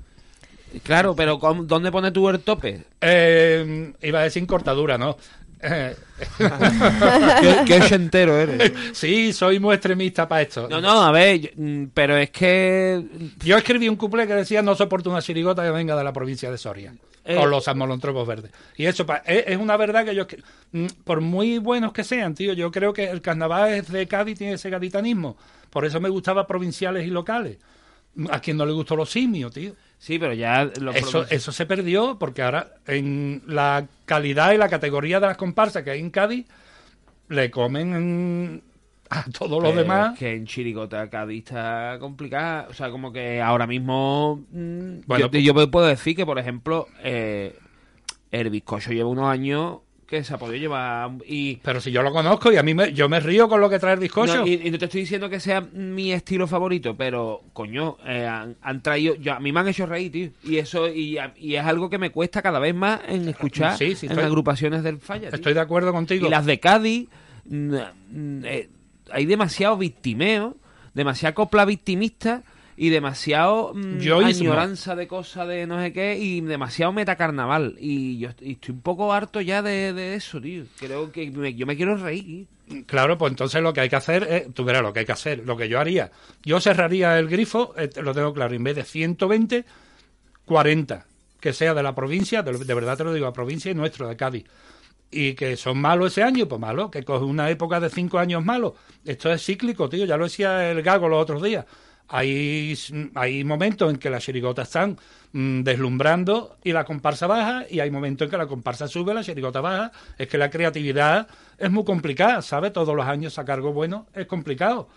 Claro, pero ¿cómo- ¿dónde pone tú el tope? Eh, iba a decir sin cortadura, ¿no? ¿Qué, qué ochentero eres? Sí, soy muy extremista para esto. No, no, a ver, yo- mm, pero es que... Yo escribí un cuplé que decía no soporto una chirigota que venga de la provincia de Soria. Eh. Con los amolontropos verdes. Y eso pa- es, es una verdad que yo... que- mm, Por muy buenos que sean, tío, yo creo que el carnaval es de Cádiz, tiene ese gaditanismo. Por eso me gustaba provinciales y locales. A quien no le gustó los simios, tío. Sí, pero ya... los Eso, eso se perdió porque ahora en la calidad y la categoría de las comparsas que hay en Cádiz le comen a todos los demás. es que en Chirigota Cádiz está complicada. O sea, como que ahora mismo. mm, Bueno, yo, pues- yo puedo decir que, por ejemplo, eh, el bizcocho lleva unos años que se ha podido llevar. Y, Pero si yo lo conozco y a mí me, yo me río con lo que trae el bizcocho. no, y, y no te estoy diciendo que sea mi estilo favorito, pero, coño, eh, han, han traído. Yo, a mí me han hecho reír, tío. Y eso y, y es algo que me cuesta cada vez más en escuchar Sí, sí, en estoy- agrupaciones del falla. tío. Estoy de acuerdo contigo. Y las de Cádiz, mm, eh, hay demasiado victimeo, demasiada copla victimista y demasiado mm, añoranza de cosas de no sé qué y demasiado metacarnaval. Y yo y estoy un poco harto ya de, de eso, tío. Creo que me- yo me quiero reír. Claro, pues entonces lo que hay que hacer es, tú verás lo que hay que hacer, lo que yo haría. Yo cerraría el grifo, eh, lo tengo claro, en vez de 120, 40, que sea de la provincia, de, de verdad te lo digo, la provincia y nuestro, de Cádiz. Y que son malos ese año, pues malo, que coge una época de cinco años malos. Esto es cíclico, tío, ya lo decía el gago los otros días. Hay, hay momentos en que las chirigotas están mm, deslumbrando y la comparsa baja, y hay momentos en que la comparsa sube, la chirigota baja. Es que la creatividad es muy complicada, ¿sabes? Todos los años sacar algo bueno es complicado.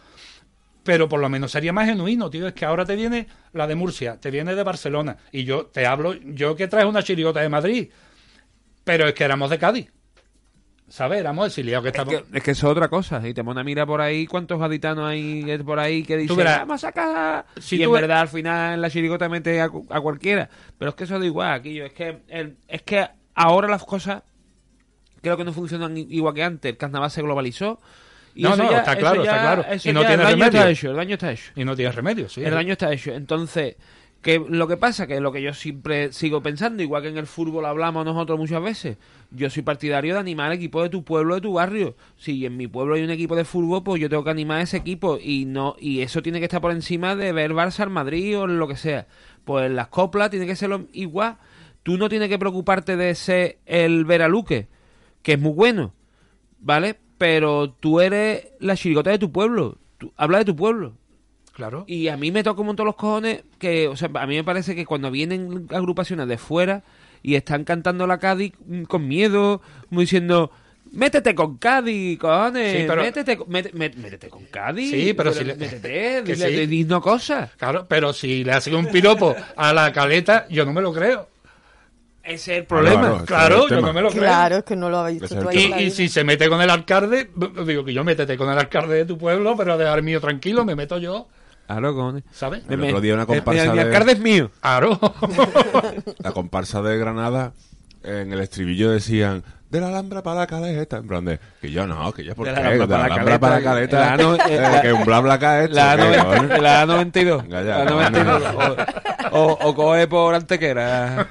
Pero por lo menos sería más genuino, tío. Es que ahora te viene la de Murcia, te viene de Barcelona, y yo te hablo, yo que traes una chirigota de Madrid, pero es que éramos de Cádiz. ¿Sabes? Éramos exiliados que Es estamos. que, es que eso es otra cosa. Y te pone a mirar por ahí cuántos gaditanos hay por ahí que dicen, vamos a sacar. Si y en ver- verdad al final en la chirigota mete a, cu- a cualquiera. Pero es que eso da igual, aquello. Es que, el- es que ahora las cosas creo que no funcionan igual que antes. El carnaval se globalizó. Y No, no, ya- está claro, ya- está claro. Y no tiene remedio. está hecho, el daño está hecho. Y no tienes remedio, sí. El daño está hecho. Entonces, que lo que pasa, que lo que yo siempre sigo pensando, igual que en el fútbol hablamos nosotros muchas veces, yo soy partidario de animar al equipo de tu pueblo, de tu barrio. Si en mi pueblo hay un equipo de fútbol, pues yo tengo que animar a ese equipo y no y eso tiene que estar por encima de ver Barça al Madrid o lo que sea. Pues las coplas tiene que ser lo, igual. tú no tienes que preocuparte de ser el Veraluque, que es muy bueno, ¿vale? Pero tú eres la chirigota de tu pueblo. Tú, habla de tu pueblo. Claro. Y a mí me toca un montón los cojones que, o sea, a mí me parece que cuando vienen agrupaciones de fuera y están cantando la Cádiz mm, con miedo, como diciendo, métete con Cádiz, cojones, Sí, pero- métete, métete con Cádiz. Sí, pero si le- Métete, [LAUGHS] dile, sí. cosas. Claro, pero si le hacen un piropo a la caleta, yo no me lo creo. Ese es el problema. Claro, el yo tema. no me lo creo. Claro, es que no lo habéis visto tú Y, si se mete con el alcalde, digo que yo métete con el alcalde de tu pueblo, pero dejar mío tranquilo, me meto yo, Claro, cojones. ¿sabes? El otro día una comparsa mi de- alcalde es mío. Claro. [LAUGHS] La comparsa de Granada, en el estribillo decían, de la Alhambra para la caleta. En plan de, que yo no, que yo por De qué, la de la Alhambra Alhambra para la caleta. La no- eh, Eh, la- que un bla bla ca esto, La, la 92. Venga ya, la cojones. 92. O, o, o coge por Antequera.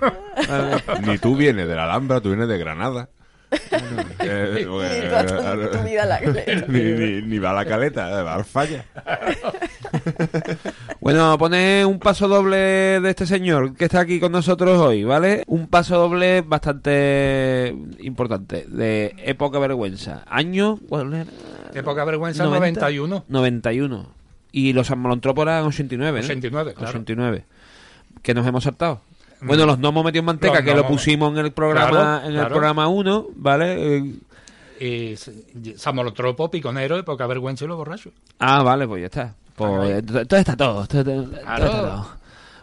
[LAUGHS] Ni tú vienes de la Alhambra, tú vienes de Granada. Eh, [LAUGHS] bueno, Ni tú a tu- tu vida a la [LAUGHS] caleta. ni, ni, ni va a la caleta, eh, va al falla. [LAUGHS] Bueno, pone un paso doble de este señor que está aquí con nosotros hoy, ¿vale? Un paso doble bastante importante, de época vergüenza. Año, ¿cuál era? Época vergüenza 90. 91. 91. Y los Amolontropos eran 89, ¿no? 89, claro. 89. Que nos hemos saltado. Bueno, los gnomos metidos en manteca, Los que lo pusimos en el programa Claro, en el programa 1, ¿vale? Eh, s- Samolotropo, Piconero, Época vergüenza y los borrachos. Ah, vale, pues ya está. Pues, entonces está todo. Claro. está todo.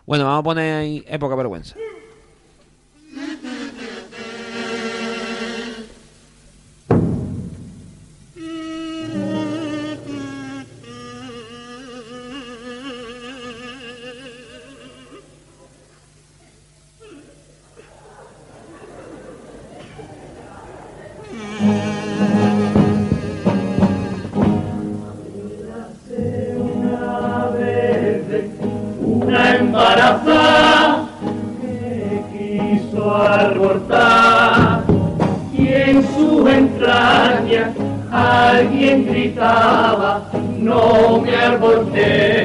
Bueno, vamos a poner ahí época vergüenza. Yeah.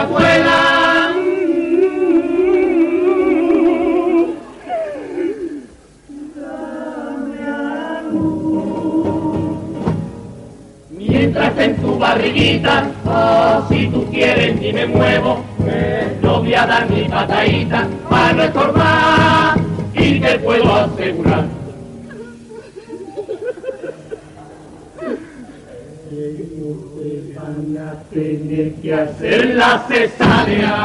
Abuela. Mientras en tu barriguita, ah, si tú quieres ni me muevo, no voy a dar mi patadita para no y te puedo asegurar. Ellos te van a tener que hacer la cesárea.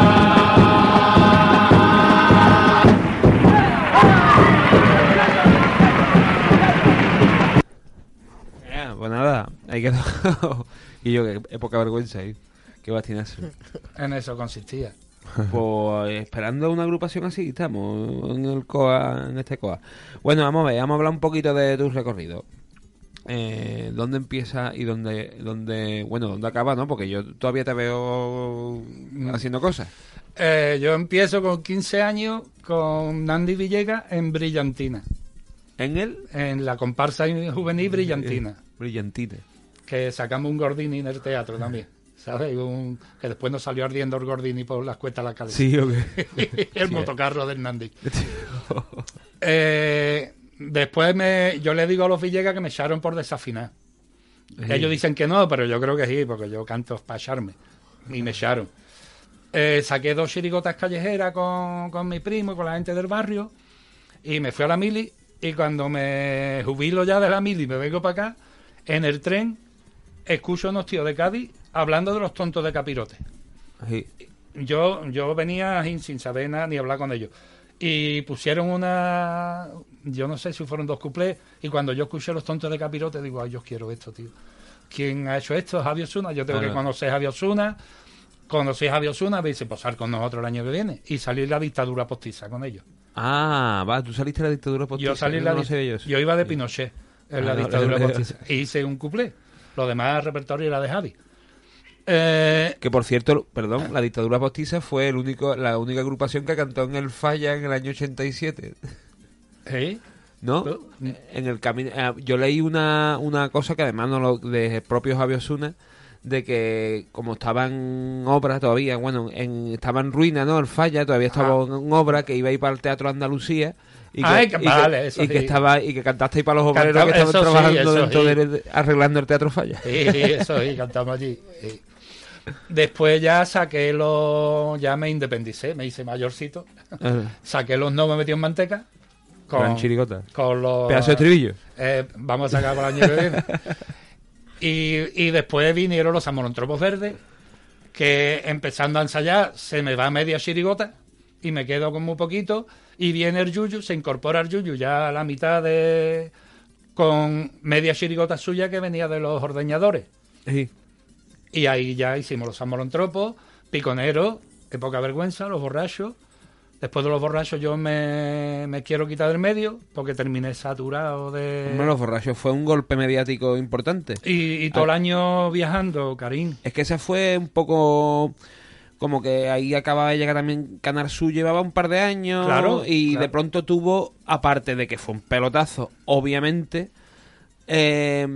Ya, pues nada, ahí quedó. [LAUGHS] y yo, qué época vergüenza ahí. Qué bastinazo. En eso consistía. Pues esperando una agrupación así, estamos en el COA, en este COA. Bueno, vamos a ver, vamos a hablar un poquito de tus recorridos. Eh, ¿Dónde empieza y dónde, dónde, bueno, dónde acaba, no? Porque yo todavía te veo haciendo cosas. Eh, yo empiezo con 15 años con Nandi Villegas en Brillantina. ¿En él? En la comparsa juvenil Brillantina. Brillantina. Que sacamos un Gordini en el teatro también. ¿Sabes? Un- que después nos salió ardiendo el Gordini por las cuestas de la calle. Sí, ok. [LAUGHS] el Sí. motocarro del Nandi. [LAUGHS] Eh, después me, yo le digo a los Villegas que me echaron por desafinar. Sí. Ellos dicen que no, pero yo creo que sí, porque yo canto para echarme. Y me echaron. Eh, saqué dos chirigotas callejeras con, con mi primo y con la gente del barrio. Y me fui a la mili. Y cuando me jubilo ya de la mili y me vengo para acá, en el tren escucho a unos tíos de Cádiz hablando de los tontos de capirote. Sí. Yo, yo venía sin, sin saber nada ni hablar con ellos. Y pusieron una. Yo no sé si fueron dos cuplés. Y cuando yo escuché los tontos de capirote, digo, ay, yo quiero esto, tío. ¿Quién ha hecho esto? Javi Osuna. Yo tengo Claro. que conocer a Javi Osuna. Conocí a Javier Osuna, me dice, posar con nosotros el año que viene. Y salí la dictadura postiza con ellos. Ah, va, tú saliste de la dictadura postiza. Yo salí yo la no di-. Yo iba de Pinochet en Ah, la [LAUGHS] vale, dictadura postiza. Y hice un cuplé. Lo demás, el repertorio era de Javi. Eh, Que por cierto, perdón, la dictadura postiza fue el único, la única agrupación que cantó en el Falla en el año 87. ¿Sí? ¿No? En el camino. eh, Yo leí una, una cosa que además no lo, de propio Javier Osuna, de que como estaba en obra todavía, bueno, en, estaba en ruina, ¿no? El Falla todavía estaba en obra, que iba a ir para el Teatro Andalucía. Y que, Ay, que y que- vale, eso y que estaba y que cantaste ahí para los obreros Cantaba- que estaban sí, trabajando dentro sí. de, arreglando el Teatro Falla. Sí, sí, eso sí, cantamos allí. Después ya saqué los. Ya me independicé, me hice mayorcito. Saqué los no me metí en manteca. Gran chirigota. Con los. Pedazo de estribillo. Eh, vamos a sacar para el año que viene. Y, y después vinieron los amorontropos verdes, que empezando a ensayar se me va media chirigota y me quedo con muy poquito. Y viene el Yuyu, se incorpora el Yuyu ya a la mitad de. con media chirigota suya que venía de los ordeñadores. Sí. Y ahí ya hicimos los amorontropos, piconeros, qué poca vergüenza, los borrachos. Después de los borrachos yo me, me quiero quitar del medio porque terminé saturado de... Hombre, los borrachos fue un golpe mediático importante. Y, y todo el Ah. año viajando, Karim. Es que ese fue un poco como que ahí acababa de llegar también Canal Sur llevaba un par de años Claro, y claro. de pronto tuvo aparte de que fue un pelotazo obviamente eh,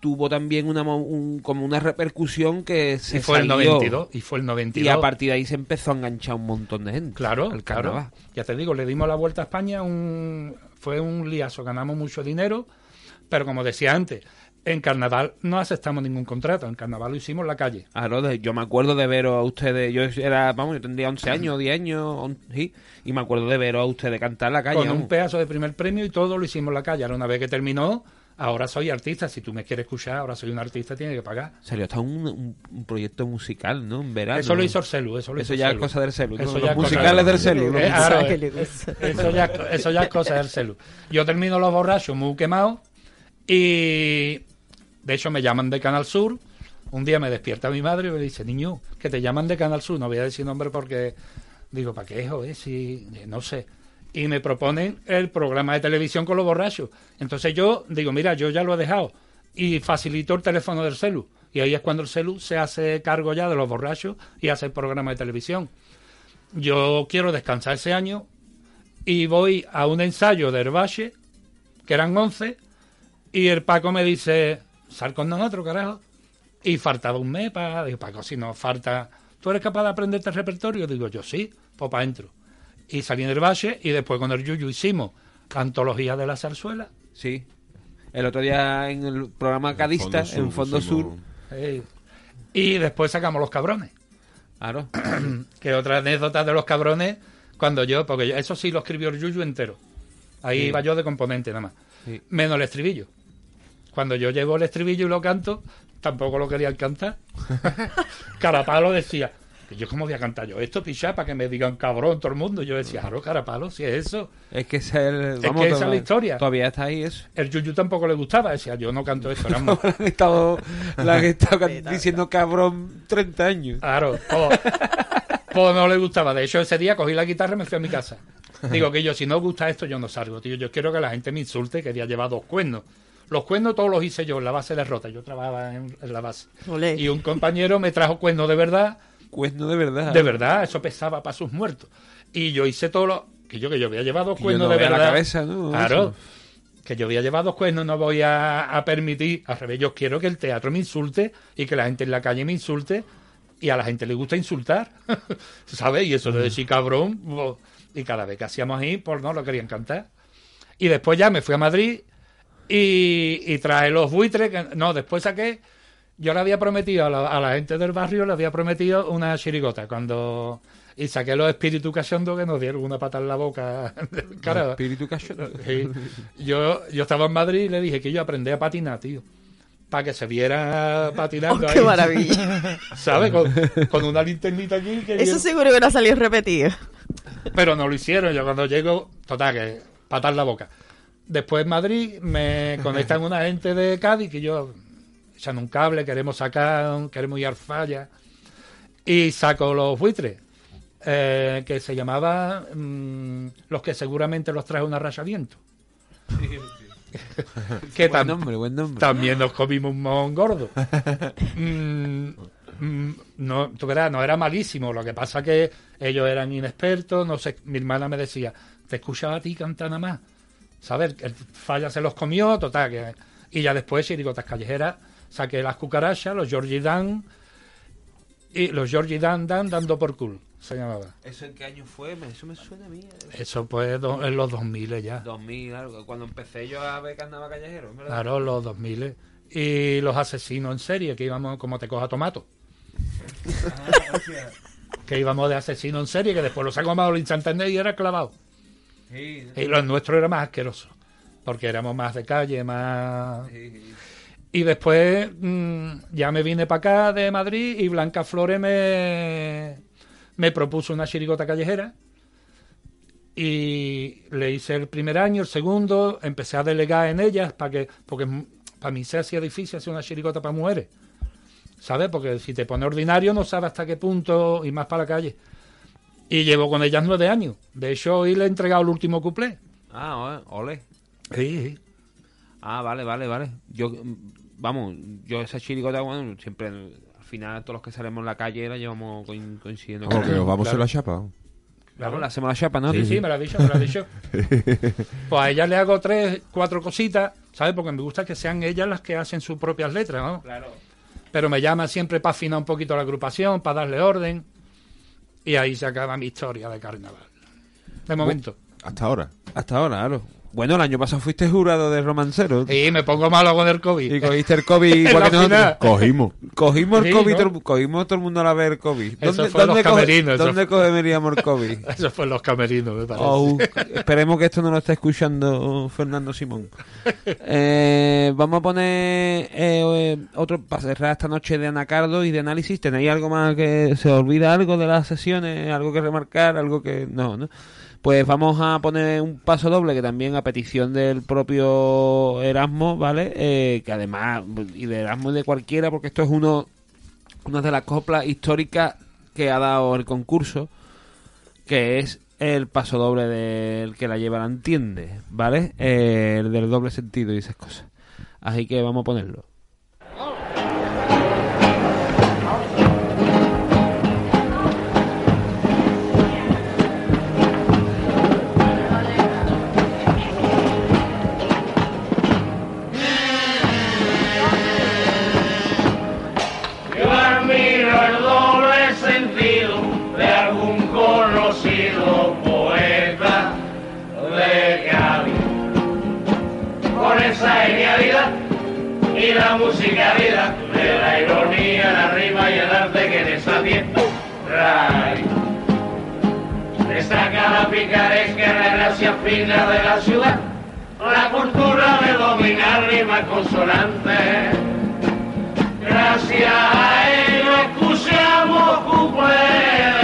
tuvo también una un- como una repercusión que se Y fue el salió. 92, y fue el 92. y a partir de ahí se empezó a enganchar un montón de gente Claro, al claro. carnaval. Ya te digo, le dimos la vuelta a España, un, fue un liazo, ganamos mucho dinero, pero como decía antes, en carnaval no aceptamos ningún contrato, en carnaval lo hicimos en la calle. Claro, yo me acuerdo de veros a ustedes, yo era, vamos, yo tendría 11 años, 10 años, sí, y me acuerdo de veros a ustedes cantar en la calle. con vamos. un pedazo de primer premio y todo lo hicimos en la calle. Ahora una vez que terminó, ahora soy artista. Si tú me quieres escuchar, ahora soy un artista, tiene que pagar. Salió hasta un, un- un proyecto musical, ¿no? En verano. Eso lo hizo el Celu, eso lo hizo ya es cosa del Celu. ¿no? Eso Los es musicales del Celu. Eh, claro, eh, eso, ya, eso ya es cosa del Celu. Yo termino los borrachos muy quemados y de hecho me llaman de Canal Sur. Un día me despierta mi madre y me dice, niño, que te llaman de Canal Sur. No voy a decir nombre porque digo, ¿para qué, joder? Si, eh, no sé. Y me proponen el programa de televisión con los borrachos. Entonces yo digo, mira, yo ya lo he dejado. Y facilito el teléfono del celu. Y ahí es cuando el celu se hace cargo ya de los borrachos y hace el programa de televisión. Yo quiero descansar ese año y voy a un ensayo de Herbache, que eran 11, y el Paco me dice, sal con nosotros, carajo. Y faltaba un mes para... Digo, Paco, si no falta... ¿Tú eres capaz de aprenderte el repertorio? Digo, yo sí, pues para adentro. Y salí en Herbache y después con el Yuyu hicimos la antología de la zarzuela. Sí. El otro día en el programa Cadista, Fondo Sur, en Fondo Sur. Eh, y después sacamos los cabrones. Claro. [CLEARS THROAT] que otra anécdota de los cabrones, cuando yo, porque yo- eso sí lo escribió el Yuyu entero. Ahí Sí. iba yo de componente nada más. Sí. Menos el estribillo. Cuando yo llevo el estribillo y lo canto, tampoco lo querían [LAUGHS] cantar. Carapalo decía, yo cómo voy a cantar yo esto, pichá, para que me digan cabrón todo el mundo. Yo decía, claro, Carapalo, si es eso. Es que es el- Es que esa es la historia. Todavía está ahí eso. El Yuyu tampoco le gustaba, decía, yo no canto esto. Era Le han estado, han estado diciendo cabrón 30 años. Claro, pues, pues no le gustaba. De hecho, ese día cogí la guitarra y me fui a mi casa. Digo que yo, si no gusta esto, yo no salgo, tío. Yo quiero que la gente me insulte que había llevado dos cuernos. Los cuernos todos los hice yo en la base de rota. Yo trabajaba en, en la base. Olé. Y un compañero me trajo cuernos de verdad. Cuerno de verdad. De verdad, eso pesaba para sus muertos. Y yo hice todo lo. Que yo, que yo había llevado Que cuernos yo no de vea la verdad. cabeza, ¿no? Claro. Eso. Que yo había llevado cuernos, no voy a, a permitir. Al revés, yo quiero que el teatro me insulte y que la gente en la calle me insulte. Y a la gente le gusta insultar. [LAUGHS] ¿Sabes? Y eso de decir cabrón. bo- Y cada vez que hacíamos ahí, pues no lo querían cantar. Y después ya me fui a Madrid y, y traje los buitres. que- no, después saqué. Yo le había prometido a la, a la gente del barrio, le había prometido una chirigota. cuando Y saqué los espíritus cachondos que nos dieron una pata en la boca. [LAUGHS] Cara, Espíritu cachondo. Sí. Yo, yo estaba en Madrid y le dije que yo aprendí a patinar, tío. Para que se viera patinando. [LAUGHS] Oh, qué ahí. maravilla. [LAUGHS] ¿Sabes? Con, con una linternita aquí. Que Eso viene- seguro que no ha salido repetido. Pero no lo hicieron. Yo cuando llego, total, que patar la boca. Después en Madrid me conectan una gente de Cádiz que yo echan un cable, queremos sacar, queremos ir al falla. y saco los buitres, eh, que se llamaba mm, Los que seguramente los trae una racha viento. que Buen tam- nombre, buen nombre. también nos comimos un mon gordo. [LAUGHS] Mm, mm, no, tú verás, no era malísimo. Lo que pasa que ellos eran inexpertos. No sé, mi hermana me decía, te escuchaba a ti cantar nada más. ¿Sabes? El falla se los comió, total. Que, y ya después, chirigotas callejeras, saqué las cucarachas, los Georgie Dan y los Georgie Dan Dan dando por cool, se llamaba. ¿Eso en qué año fue? Eso me suena a mí. eh. Eso pues do- en los 2000 ya. 2000, algo. Cuando empecé yo a ver carnaval callejero, ¿verdad? Claro, los 2000. Y los asesinos en serie, que íbamos como te coja tomato. [LAUGHS] que íbamos de asesino en serie, que después lo sacamos al Santander y era clavado. Sí, Y lo nuestro era más asqueroso, porque éramos más de calle, más... Y después mm, ya me vine para acá de Madrid y Blanca Flores me, me propuso una chirigota callejera. Y le hice el primer año, el segundo, empecé a delegar en ellas para que, porque para mí se hacía difícil hacer una chirigota para mujeres. ¿Sabes? Porque si te pone ordinario no sabes hasta qué punto y más para la calle. Y llevo con ellas nueve años. De hecho, hoy le he entregado el último cuplé. Ah, ole. Sí, sí. Ah, vale, vale, vale. Yo, vamos, yo esa chirigota, bueno, siempre, al final, todos los que salimos en la calle la llevamos coin- coincidiendo. Vamos, que os vamos a Claro. la chapa. Claro, le hacemos la chapa, ¿no? Sí, sí, me lo ha dicho, me lo ha dicho. [LAUGHS] Pues a ellas le hago tres, cuatro cositas, ¿sabes? Porque me gusta que sean ellas las que hacen sus propias letras, ¿no? Claro. Pero me llama siempre para afinar un poquito la agrupación, para darle orden. Y ahí se acaba mi historia de carnaval. De momento. Hasta ahora. Hasta ahora, claro. Bueno, el año pasado fuiste jurado de romancero. Y me pongo malo con el COVID. Y cogiste el COVID [LAUGHS] igual que nosotros. Cogimos. Cogimos el Sí, COVID, cogimos todo el mundo a la vez el COVID. Eso fue los coge- camerinos, ¿dónde fue- cogeríamos el [LAUGHS] COVID? Eso fue en los camerinos, me parece. Oh, esperemos que esto no lo esté escuchando Fernando Simón. [LAUGHS] Eh, vamos a poner eh, eh, otro para cerrar esta noche de anacardo y de análisis. ¿Tenéis algo más que se olvida algo de las sesiones? ¿Algo que remarcar? ¿Algo que no? ¿no? Pues vamos a poner un paso doble que también a petición del propio Erasmo, ¿vale? Eh, que además, y de Erasmo y de cualquiera, porque esto es uno una de las coplas históricas que ha dado el concurso que es el paso doble del que la lleva la entiende, ¿vale? Eh, el del doble sentido y esas cosas. Así que vamos a ponerlo. Y la musicalidad de la ironía, la rima y el arte que en fiesta trae. Destaca la picaresca, la gracia fina de la ciudad, la cultura de dominar rimas consonantes. Gracias a ello escuchamos cuplé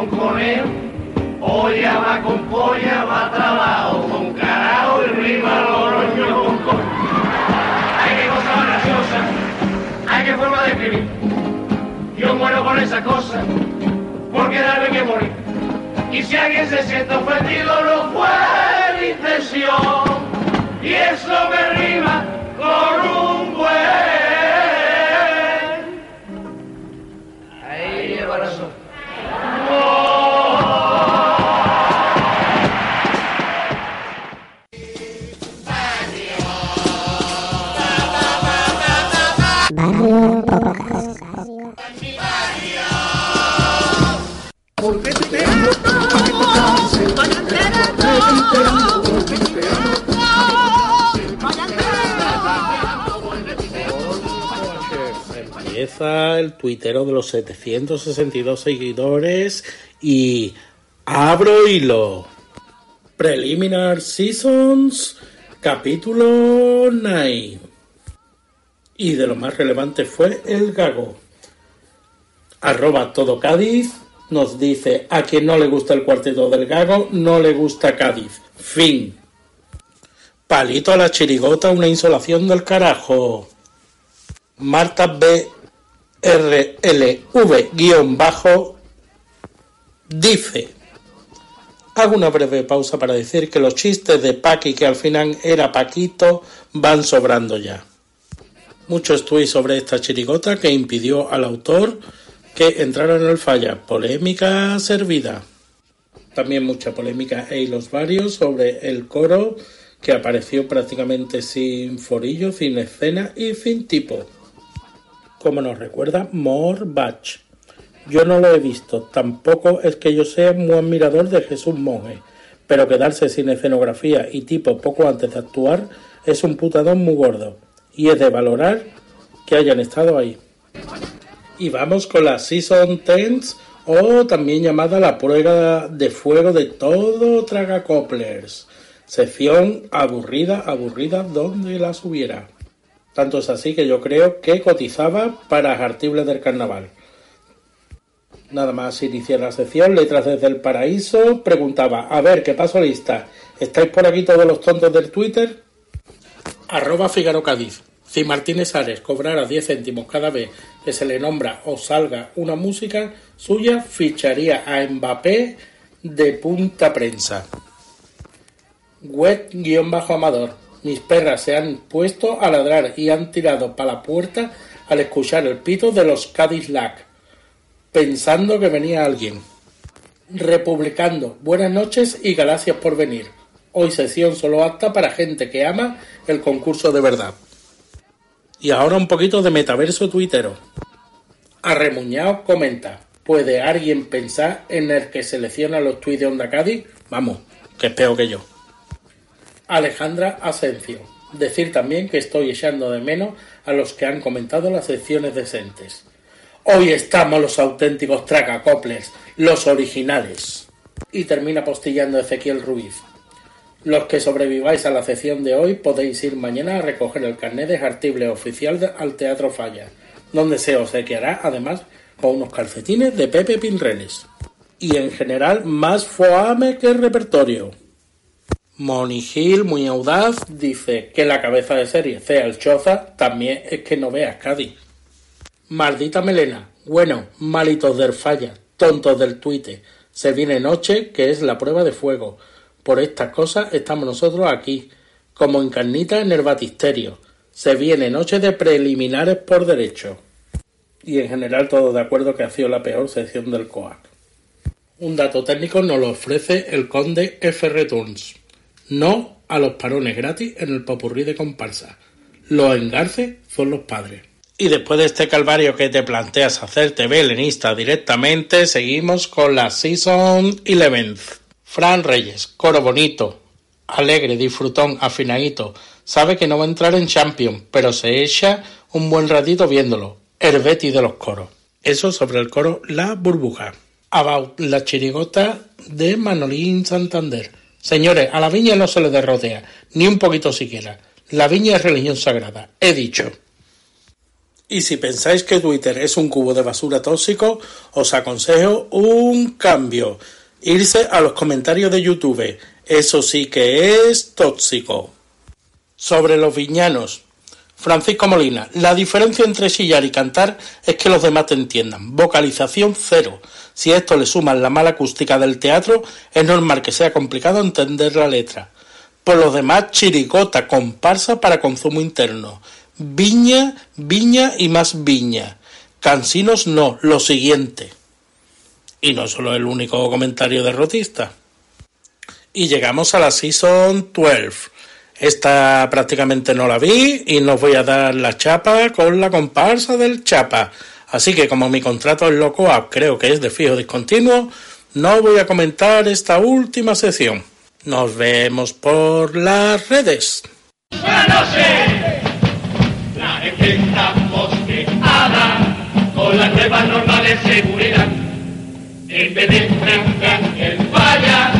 con conejo. Olla va con polla, va trabajo con carajo y rima loroño con coño. Ay, qué cosa más graciosa, ay, qué forma de escribir. Yo muero con esa cosa, porque darme que morir. Y si alguien se siente ofendido, no fue mi intención. Y eso me rima con un Empieza el tuitero de los 762 seguidores y abro hilo. Preliminar Seasons, capítulo 9. Y de lo más relevante fue el gago. Arroba todo Cádiz nos dice, a quien no le gusta el cuarteto del gago, no le gusta Cádiz. Fin. Palito a la chirigota, una insolación del carajo. Marta B. R. L. V. guion bajo dice. Hago una breve pausa para decir que los chistes de Paqui, que al final era Paquito, van sobrando ya. Mucho estuve sobre esta chirigota que impidió al autor que entrara en el falla. Polémica servida. También mucha polémica e los varios sobre el coro que apareció prácticamente sin forillo, sin escena y sin tipo. Como nos recuerda Morbach. Yo no lo he visto, tampoco es que yo sea muy admirador de Jesús Monge, pero quedarse sin escenografía y tipo poco antes de actuar es un putadón muy gordo, y es de valorar que hayan estado ahí. Y vamos con la Season 10 o también llamada la prueba de fuego de todo Tragacoplers. Sección aburrida, aburrida donde las hubiera. Tanto es así que yo creo que cotizaba para Artibles del Carnaval. Nada más iniciar la sección, Letras desde el Paraíso, preguntaba, a ver, ¿qué paso lista? ¿Estáis por aquí todos los tontos del Twitter? Arroba Figaro Cádiz. Si Martínez Ares cobrara 10 céntimos cada vez que se le nombra o salga una música suya, ficharía a Mbappé de punta prensa. Web-amador. Mis perras se han puesto a ladrar y han tirado para la puerta al escuchar el pito de los Cadillac pensando que venía alguien. Republicando, buenas noches y gracias por venir. Hoy sesión solo apta para gente que ama el concurso de verdad. Y ahora un poquito de metaverso tuitero. Arremuñado comenta, ¿puede alguien pensar en el que selecciona los tuits de Onda Cádiz? Vamos, que es peor que yo. Alejandra Asencio. Decir también que estoy echando de menos a los que han comentado las secciones decentes. Hoy estamos los auténticos tracacoplers, los originales. Y termina postillando Ezequiel Ruiz. Los que sobreviváis a la sesión de hoy podéis ir mañana a recoger el carnet de artible oficial al Teatro Falla, donde se obsequiará además con unos calcetines de Pepe Pinreles. Y en general más foame que repertorio. Moni Gil, muy audaz, dice que la cabeza de serie sea el Choza también es que no veas Cádiz. Maldita melena. Bueno, malitos del falla, tontos del tuite. Se viene noche, que es la prueba de fuego. Por estas cosas estamos nosotros aquí, como encarnitas en el batisterio. Se viene noche de preliminares por derecho. Y en general todo de acuerdo que ha sido la peor sección del COAC. Un dato técnico nos lo ofrece el conde F. Returns. No a los parones gratis en el popurrí de comparsa. Los engarces son los padres. Y después de este calvario que te planteas hacerte belenista directamente, seguimos con la Season 11. Fran Reyes, coro bonito, alegre, disfrutón, afinadito. Sabe que no va a entrar en Champion, pero se echa un buen ratito viéndolo. El de los coros. Eso sobre el coro La Burbuja. About la chirigota de Manolín Santander. Señores, a la viña no se le derrotea, ni un poquito siquiera. La viña es religión sagrada. He dicho. Y si pensáis que Twitter es un cubo de basura tóxico, os aconsejo un cambio. Irse a los comentarios de YouTube. Eso sí que es tóxico. Sobre los viñanos. Francisco Molina, la diferencia entre chillar y cantar es que los demás te entiendan. Vocalización cero. Si esto le suman la mala acústica del teatro, es normal que sea complicado entender la letra. Por los demás, chirigota, comparsa para consumo interno. Viña, viña y más viña. Cansinos no, lo siguiente. Y no solo el único comentario derrotista. Y llegamos a la Season 12. Esta prácticamente no la vi y no voy a dar la chapa con la comparsa del chapa. Así que como mi contrato es loco, creo que es de fijo discontinuo, no voy a comentar esta última sección. Nos vemos por las redes. Con las de seguridad. En vez de el falla,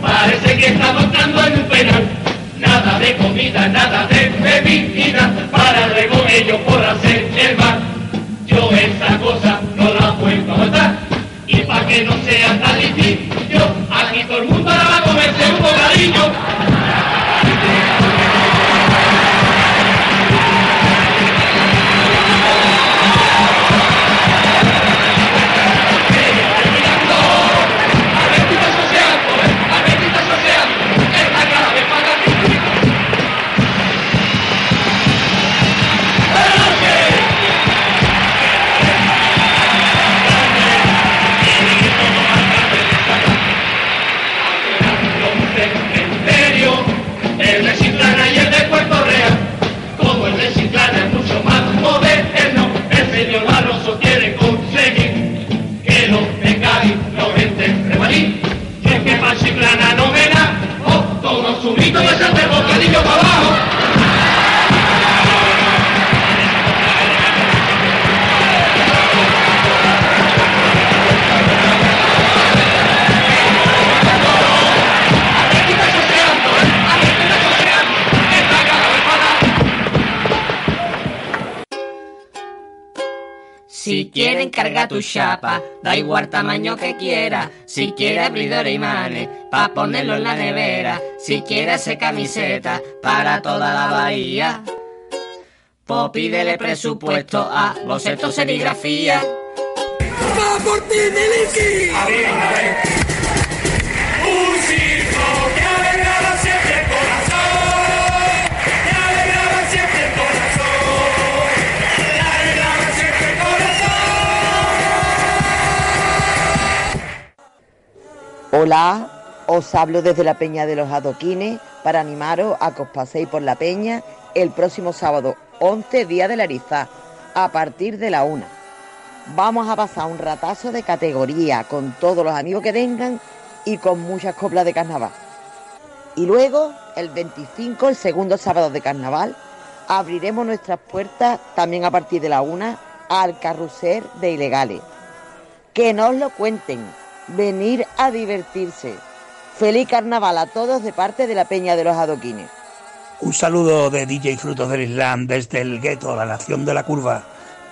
parece que estamos entrando en un penal. Nada de comida, nada de bebida, para luego ellos por hacer el mal. Yo esa cosa no la puedo aguantar. Y para que no sea tan difícil, yo aquí todo el mundo ahora va a comerse un bocadillo. Si quieren cargar tu chapa, da igual tamaño que quiera. Si quiere abridores y manes, pa' ponerlo en la nevera. Si quiere hacer camiseta para toda la bahía. Pues pídele presupuesto a boceto serigrafía. ¡Va por ti, Miliki! Hola, os hablo desde la Peña de los Adoquines para animaros a que os paséis por la Peña el próximo sábado 11, día de la Eriza, a partir de la una. Vamos a pasar un ratazo de categoría con todos los amigos que vengan y con muchas coplas de carnaval. Y luego, el 25, el segundo sábado de carnaval, abriremos nuestras puertas también a partir de la una al carrusel de ilegales. Que no os lo cuenten, venir a divertirse. Feliz carnaval a todos de parte de la Peña de los Adoquines. Un saludo de DJ Frutos del Islam desde el gueto, la nación de la curva,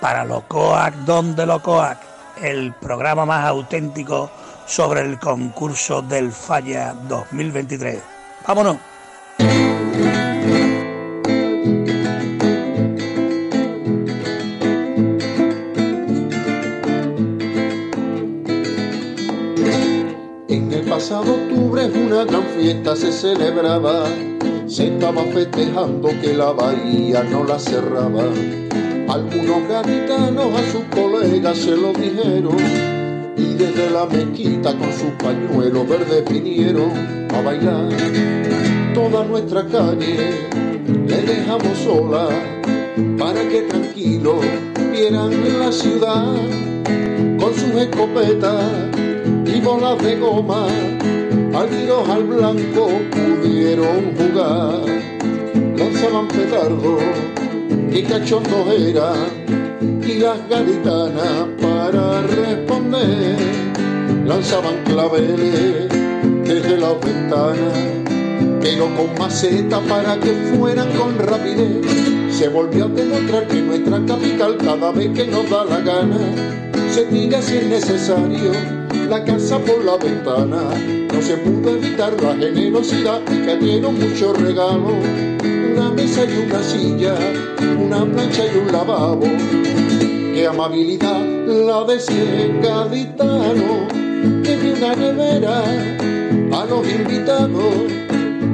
para Locoac, donde Locoac, el programa más auténtico sobre el concurso del Falla 2023. ¡Vámonos! Una gran fiesta se celebraba, se estaba festejando que la bahía no la cerraba. Algunos gaditanos a sus colegas se lo dijeron y desde la mezquita con sus pañuelos verdes vinieron a bailar. Toda nuestra calle le dejamos sola para que tranquilo vieran la ciudad con sus escopetas y bolas de goma, al tiros al blanco pudieron jugar. Lanzaban petardos y cachondos eran, y las gaditanas para responder lanzaban claveles desde las ventanas, pero con maceta para que fueran con rapidez. Se volvió a demostrar que nuestra capital cada vez que nos da la gana se tira si es necesario la casa por la ventana. No se pudo evitar la generosidad que dieron muchos regalos. Una mesa y una silla, una plancha y un lavabo. Qué amabilidad la de ese gaditano que dio una nevera a los invitados.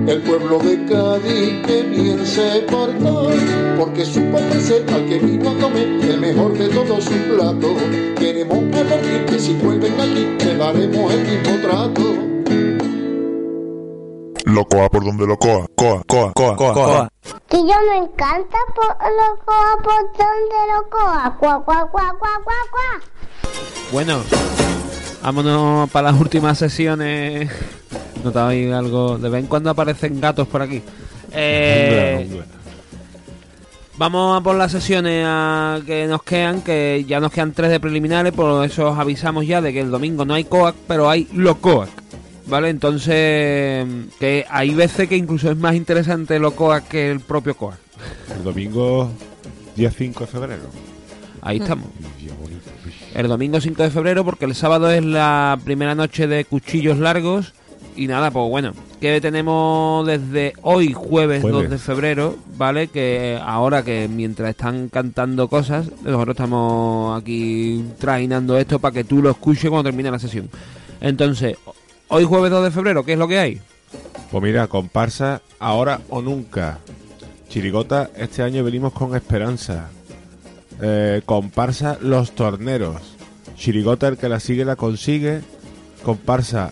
El pueblo de Cádiz que bien se portó, porque supo ofrecer al que vino a comer el mejor de todos sus platos. Queremos advertir que si vuelven aquí le daremos el mismo trato. Locoa por donde locoa, coa, coa, coa, coa, coa. Que yo me encanta por locoa por donde locoa. Cuá, cuá, cuá, cuá, cuá, cuá. Bueno, vámonos para las últimas sesiones. Notaba ahí algo. De vez en cuando aparecen gatos por aquí. Eh, Vamos a por las sesiones a que nos quedan, que ya nos quedan tres de preliminares, por eso os avisamos ya de que el domingo no hay COAC, pero hay lo COAC. ¿Vale? Entonces, que hay veces que incluso es más interesante lo COAC que el propio COAC. El domingo día 5 de febrero. Ahí estamos. Bonito. El domingo 5 de febrero, porque el sábado es la primera noche de cuchillos largos. Y nada, pues bueno, que tenemos desde hoy, jueves, Jueves. 2 de febrero, ¿vale? Que ahora que mientras están cantando cosas, nosotros estamos aquí trajinando esto para que tú lo escuches cuando termine la sesión. Entonces, hoy jueves 2 de febrero, ¿qué es lo que hay? Pues mira, comparsa ahora o nunca. Chirigota, este año venimos con esperanza. Eh, comparsa Los Torneros. Chirigota, el que la sigue la consigue. Comparsa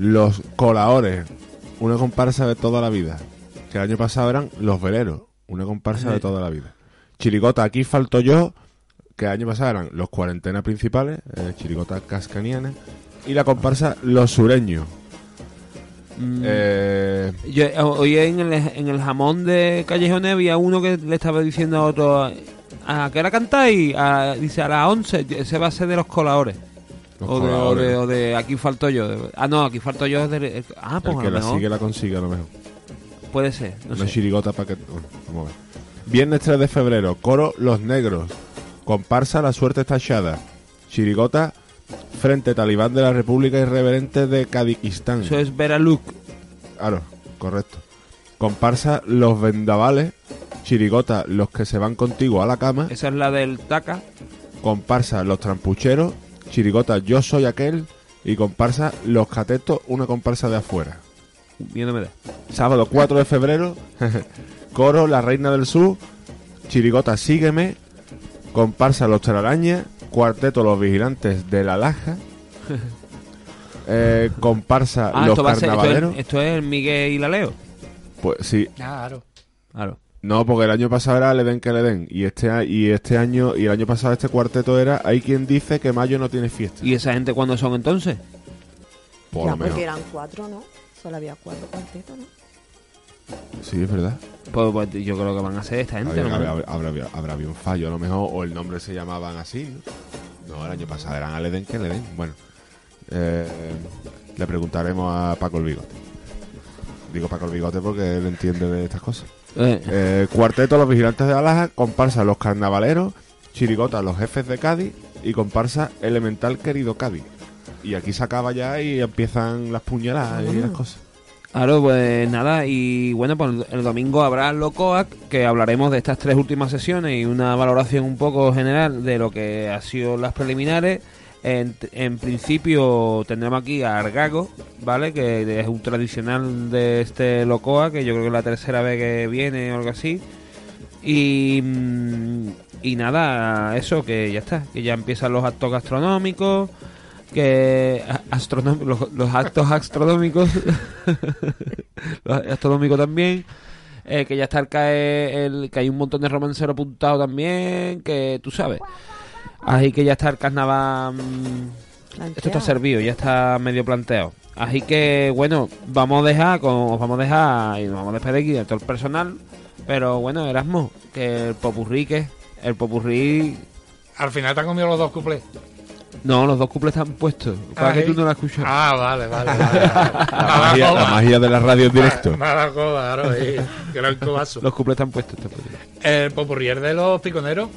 Los Colaores. Una comparsa de toda la vida. Que el año pasado eran Los Veleros. Una comparsa de toda la vida. Chirigota, aquí falto yo. Que el año pasado eran Los Cuarentenas Principales. eh, Chirigota Cascaniana. Y la comparsa Los Sureños. Mm, Eh, Yo eh, hoy en el, en el jamón de Callejones había uno que le estaba diciendo a otro, ¿a qué hora cantáis? A- dice a las 11, ese va a ser de los coladores. O de, o, de, coladores. o de aquí falto yo. ah, no, aquí falto yo. es de- ah, pues el a que lo la mejor. sigue la consigue a lo mejor. Puede ser, no Una sé. chirigota para que... bueno, vamos a ver. Viernes 3 de febrero, coro Los Negros. Comparsa La Suerte está echada. Chirigota Frente Talibán de la República Irreverente de Kazajistán. Eso es ver a Luke. Claro, correcto. Comparsa Los Vendavales. Chirigota Los que se van contigo a la cama. Esa es la del Taca. Comparsa Los Trampucheros. Chirigota Yo soy aquel. Y comparsa Los Catetos, una comparsa de afuera. Miedo me da. Sábado 4 de febrero, [LAUGHS] coro La Reina del Sur, Chirigota Sígueme, comparsa Los Telarañas, cuarteto Los Vigilantes de la Laja, [LAUGHS] eh, comparsa Ah, Los esto, ser, esto, Carnavaleros. es, esto es el Miguel y la Leo. Pues sí, Claro. Claro. No, porque el año pasado era Le den que le den, y este, a- y este año, y el año pasado este cuarteto era Hay quien dice que mayo no tiene fiesta. ¿Y esa gente cuándo son entonces? Por ya, lo porque mejor. eran cuatro, ¿no? Solo había cuatro cuartetos, ¿no? Sí, es verdad. Pues, pues yo creo que van a ser esta gente. Habría- ¿no? habrá, habrá- habrá- habrá habido un fallo a lo mejor, o el nombre se llamaban así, ¿no? No, el año pasado eran al Eden que le den. Bueno, eh, le preguntaremos a Paco el Bigote. Digo Paco el Bigote porque él entiende de estas cosas. Eh. Eh, cuarteto Los Vigilantes de Alaja, comparsa Los Carnavaleros, Chirigota Los Jefes de Cádiz y comparsa Elemental Querido Cádiz. Y aquí se acaba ya y empiezan las puñaladas y las cosas. Claro, pues nada, y bueno, pues el domingo habrá Locoac, que hablaremos de estas tres últimas sesiones y una valoración un poco general de lo que ha sido las preliminares. En, en principio tendremos aquí a Argago, ¿vale? Que es un tradicional de este Locoa, que yo creo que es la tercera vez que viene o algo así. Y, mm, y nada, eso, que ya está, que ya empiezan los actos gastronómicos, que los, los actos [LAUGHS] astronómicos, [LAUGHS] los astronómicos también, eh, que ya está el, CAE, el que hay un montón de romanceros apuntados también, que tú sabes. Así que ya está el carnaval. esto está servido, ya está medio planteado. Así que bueno, vamos a dejar, con, os vamos a dejar y nos vamos a despedir aquí de todo el personal. Pero bueno, Erasmo, que el popurrí, que el popurrí. Al final te han comido los dos cuplés. No, los dos cuples están puestos. Para Ah, que tú no la escuchas. Ah, vale, vale. vale. [LAUGHS] La magia, la magia de la radio en directo. Nada, claro, y gran cobazo. Los cuples están puestos. están puestos. El popurrier de los piconeros,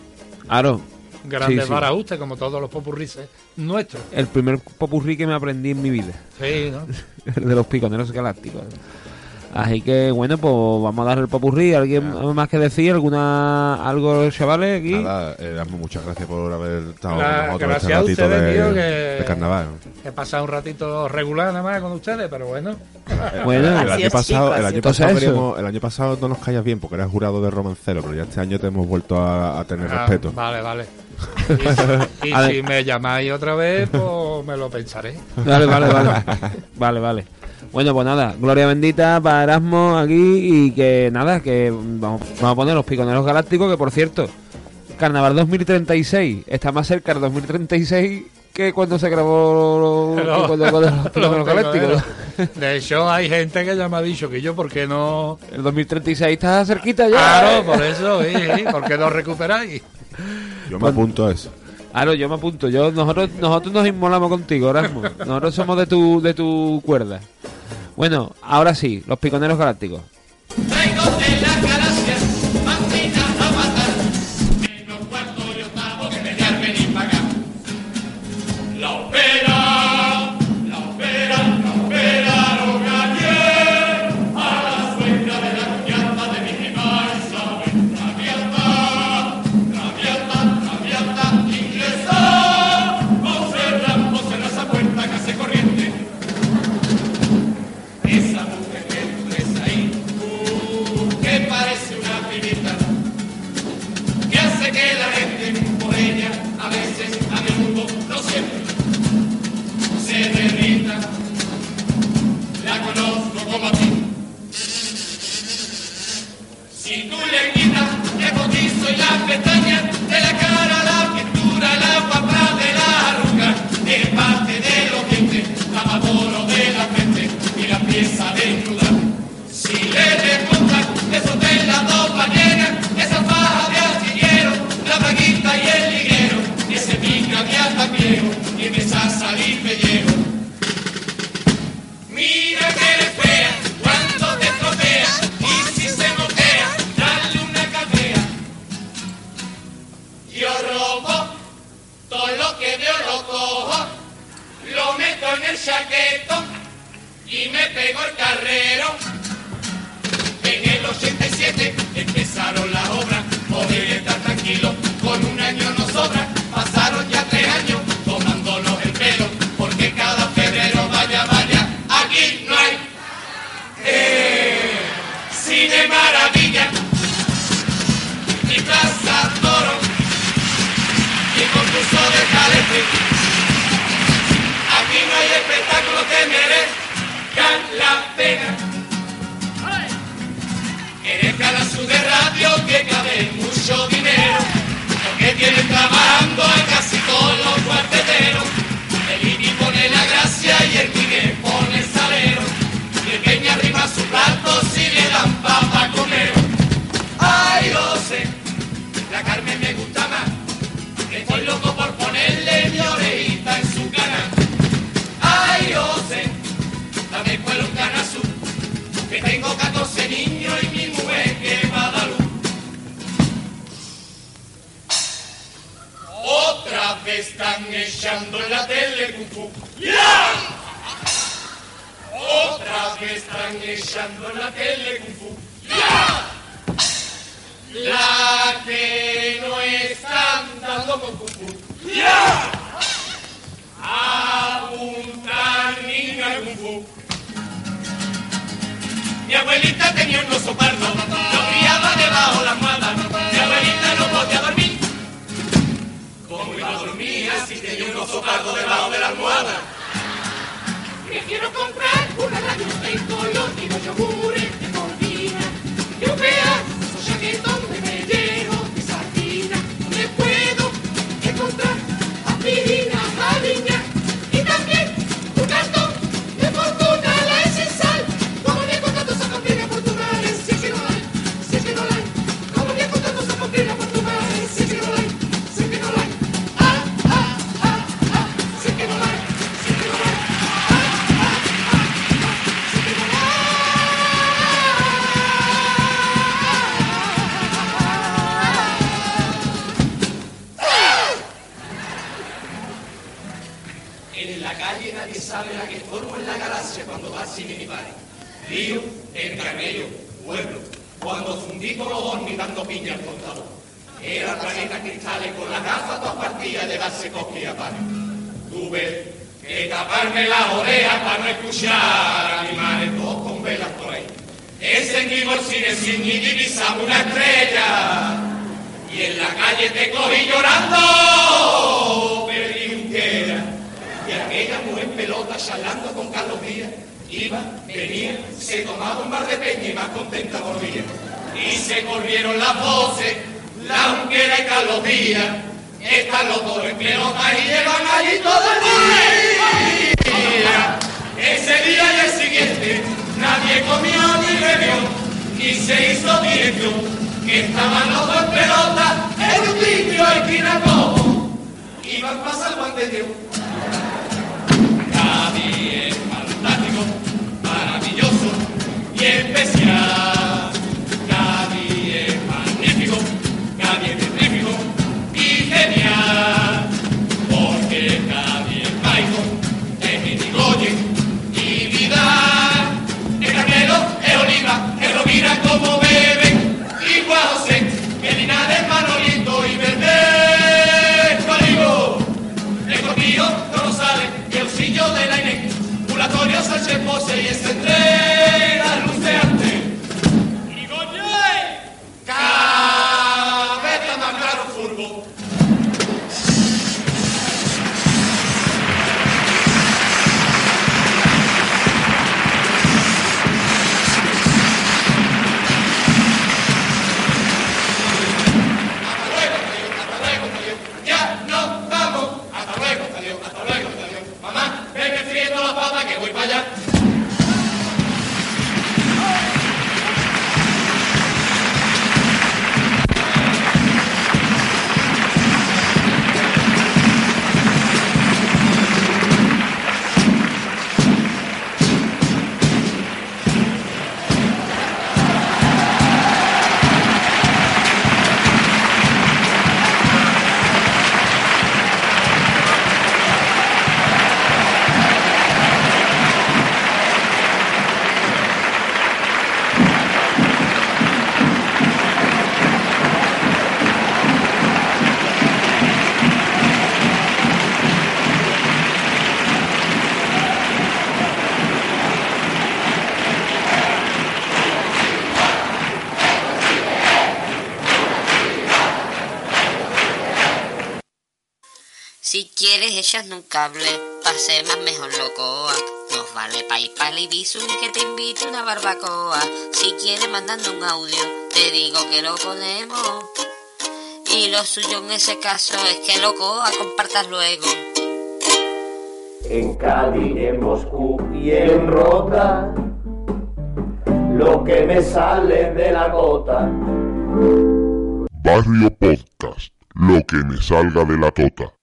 Claro. Grandes Sí, como todos los popurrices nuestros. El primer popurrí que me aprendí en mi vida. Sí, ¿no? [LAUGHS] el de los piconeros galácticos. Así que bueno, pues vamos a dar el popurrí. ¿Alguien más que decir? ¿Alguna algo, chavales? Aquí? Nada, eh, damos muchas gracias por haber estado La- con nosotros gracias este a ratito ustedes, de, tío, que- de carnaval. He pasado un ratito regular nada más con ustedes, pero bueno. [LAUGHS] Bueno, el año pasado, el año pasado, Entonces eso. queríamos- el año pasado no nos callas bien porque eras jurado de romancero, pero ya este año te hemos vuelto a, a tener Ah, respeto. Vale, vale. [LAUGHS] Y, y A si me llamáis otra vez, pues me lo pensaré. Vale, vale, vale. [LAUGHS] vale, vale. Bueno, pues nada, gloria bendita para Erasmo aquí y que nada, que vamos, vamos a poner los piconeros galácticos, que por cierto, Carnaval 2036 está más cerca del 2036 que cuando se grabó Los- [LAUGHS] cuando, cuando [LAUGHS] los piconeros los galácticos. De hecho, hay gente que ya me ha dicho que yo, ¿por qué no...? El 2036 está cerquita ya. Claro, ¿eh? por eso, sí, sí, ¿por qué no recuperáis? Yo me Pues- apunto a eso. Claro, yo me apunto. Yo, nosotros, nosotros nos inmolamos contigo, Erasmo. Nosotros somos de tu, de tu cuerda. Bueno, ahora sí, los piconeros galácticos. mirando en la tele Kung Fu. ¡Ya! Otra vez están echando en la tele Kung Fu. ¡Ya! La que no están dando con Kung Fu. ¡Ya! Apuntan niña Kung Fu. Mi abuelita tenía un oso pardo, lo criaba debajo la almohada. Mi abuelita no podía dormir si tiene un oso pardo debajo de la almohada. Prefiero comprar una rayuela en color y mucho yogur de corvina. Y un pedazo chaquetón de calle te cogí llorando, perdí un Y aquella mujer pelota charlando con Carlos Díaz, iba, venía, se tomaba un bar de peña y más contenta volvía. Y se corrieron las voces, la unquera y Carlos Díaz, están los dos en pelota y llevan allí todo el día. Ese día y el siguiente, nadie comió ni bebió, ni se hizo tiempo, que estaban los dos en pelota era un niño al pinacobo, iban pasando ante Dios. Cable, pase más mejor loco. Nos vale pa' ir pa' el Ibizu ni que te invite una barbacoa. Si quieres, mandando un audio, te digo que lo ponemos. Y lo suyo en ese caso es que locoa compartas luego. En Cádiz, en Moscú y en Rota, lo que me sale de la gota. Barrio Podcast. Lo que me salga de la tota.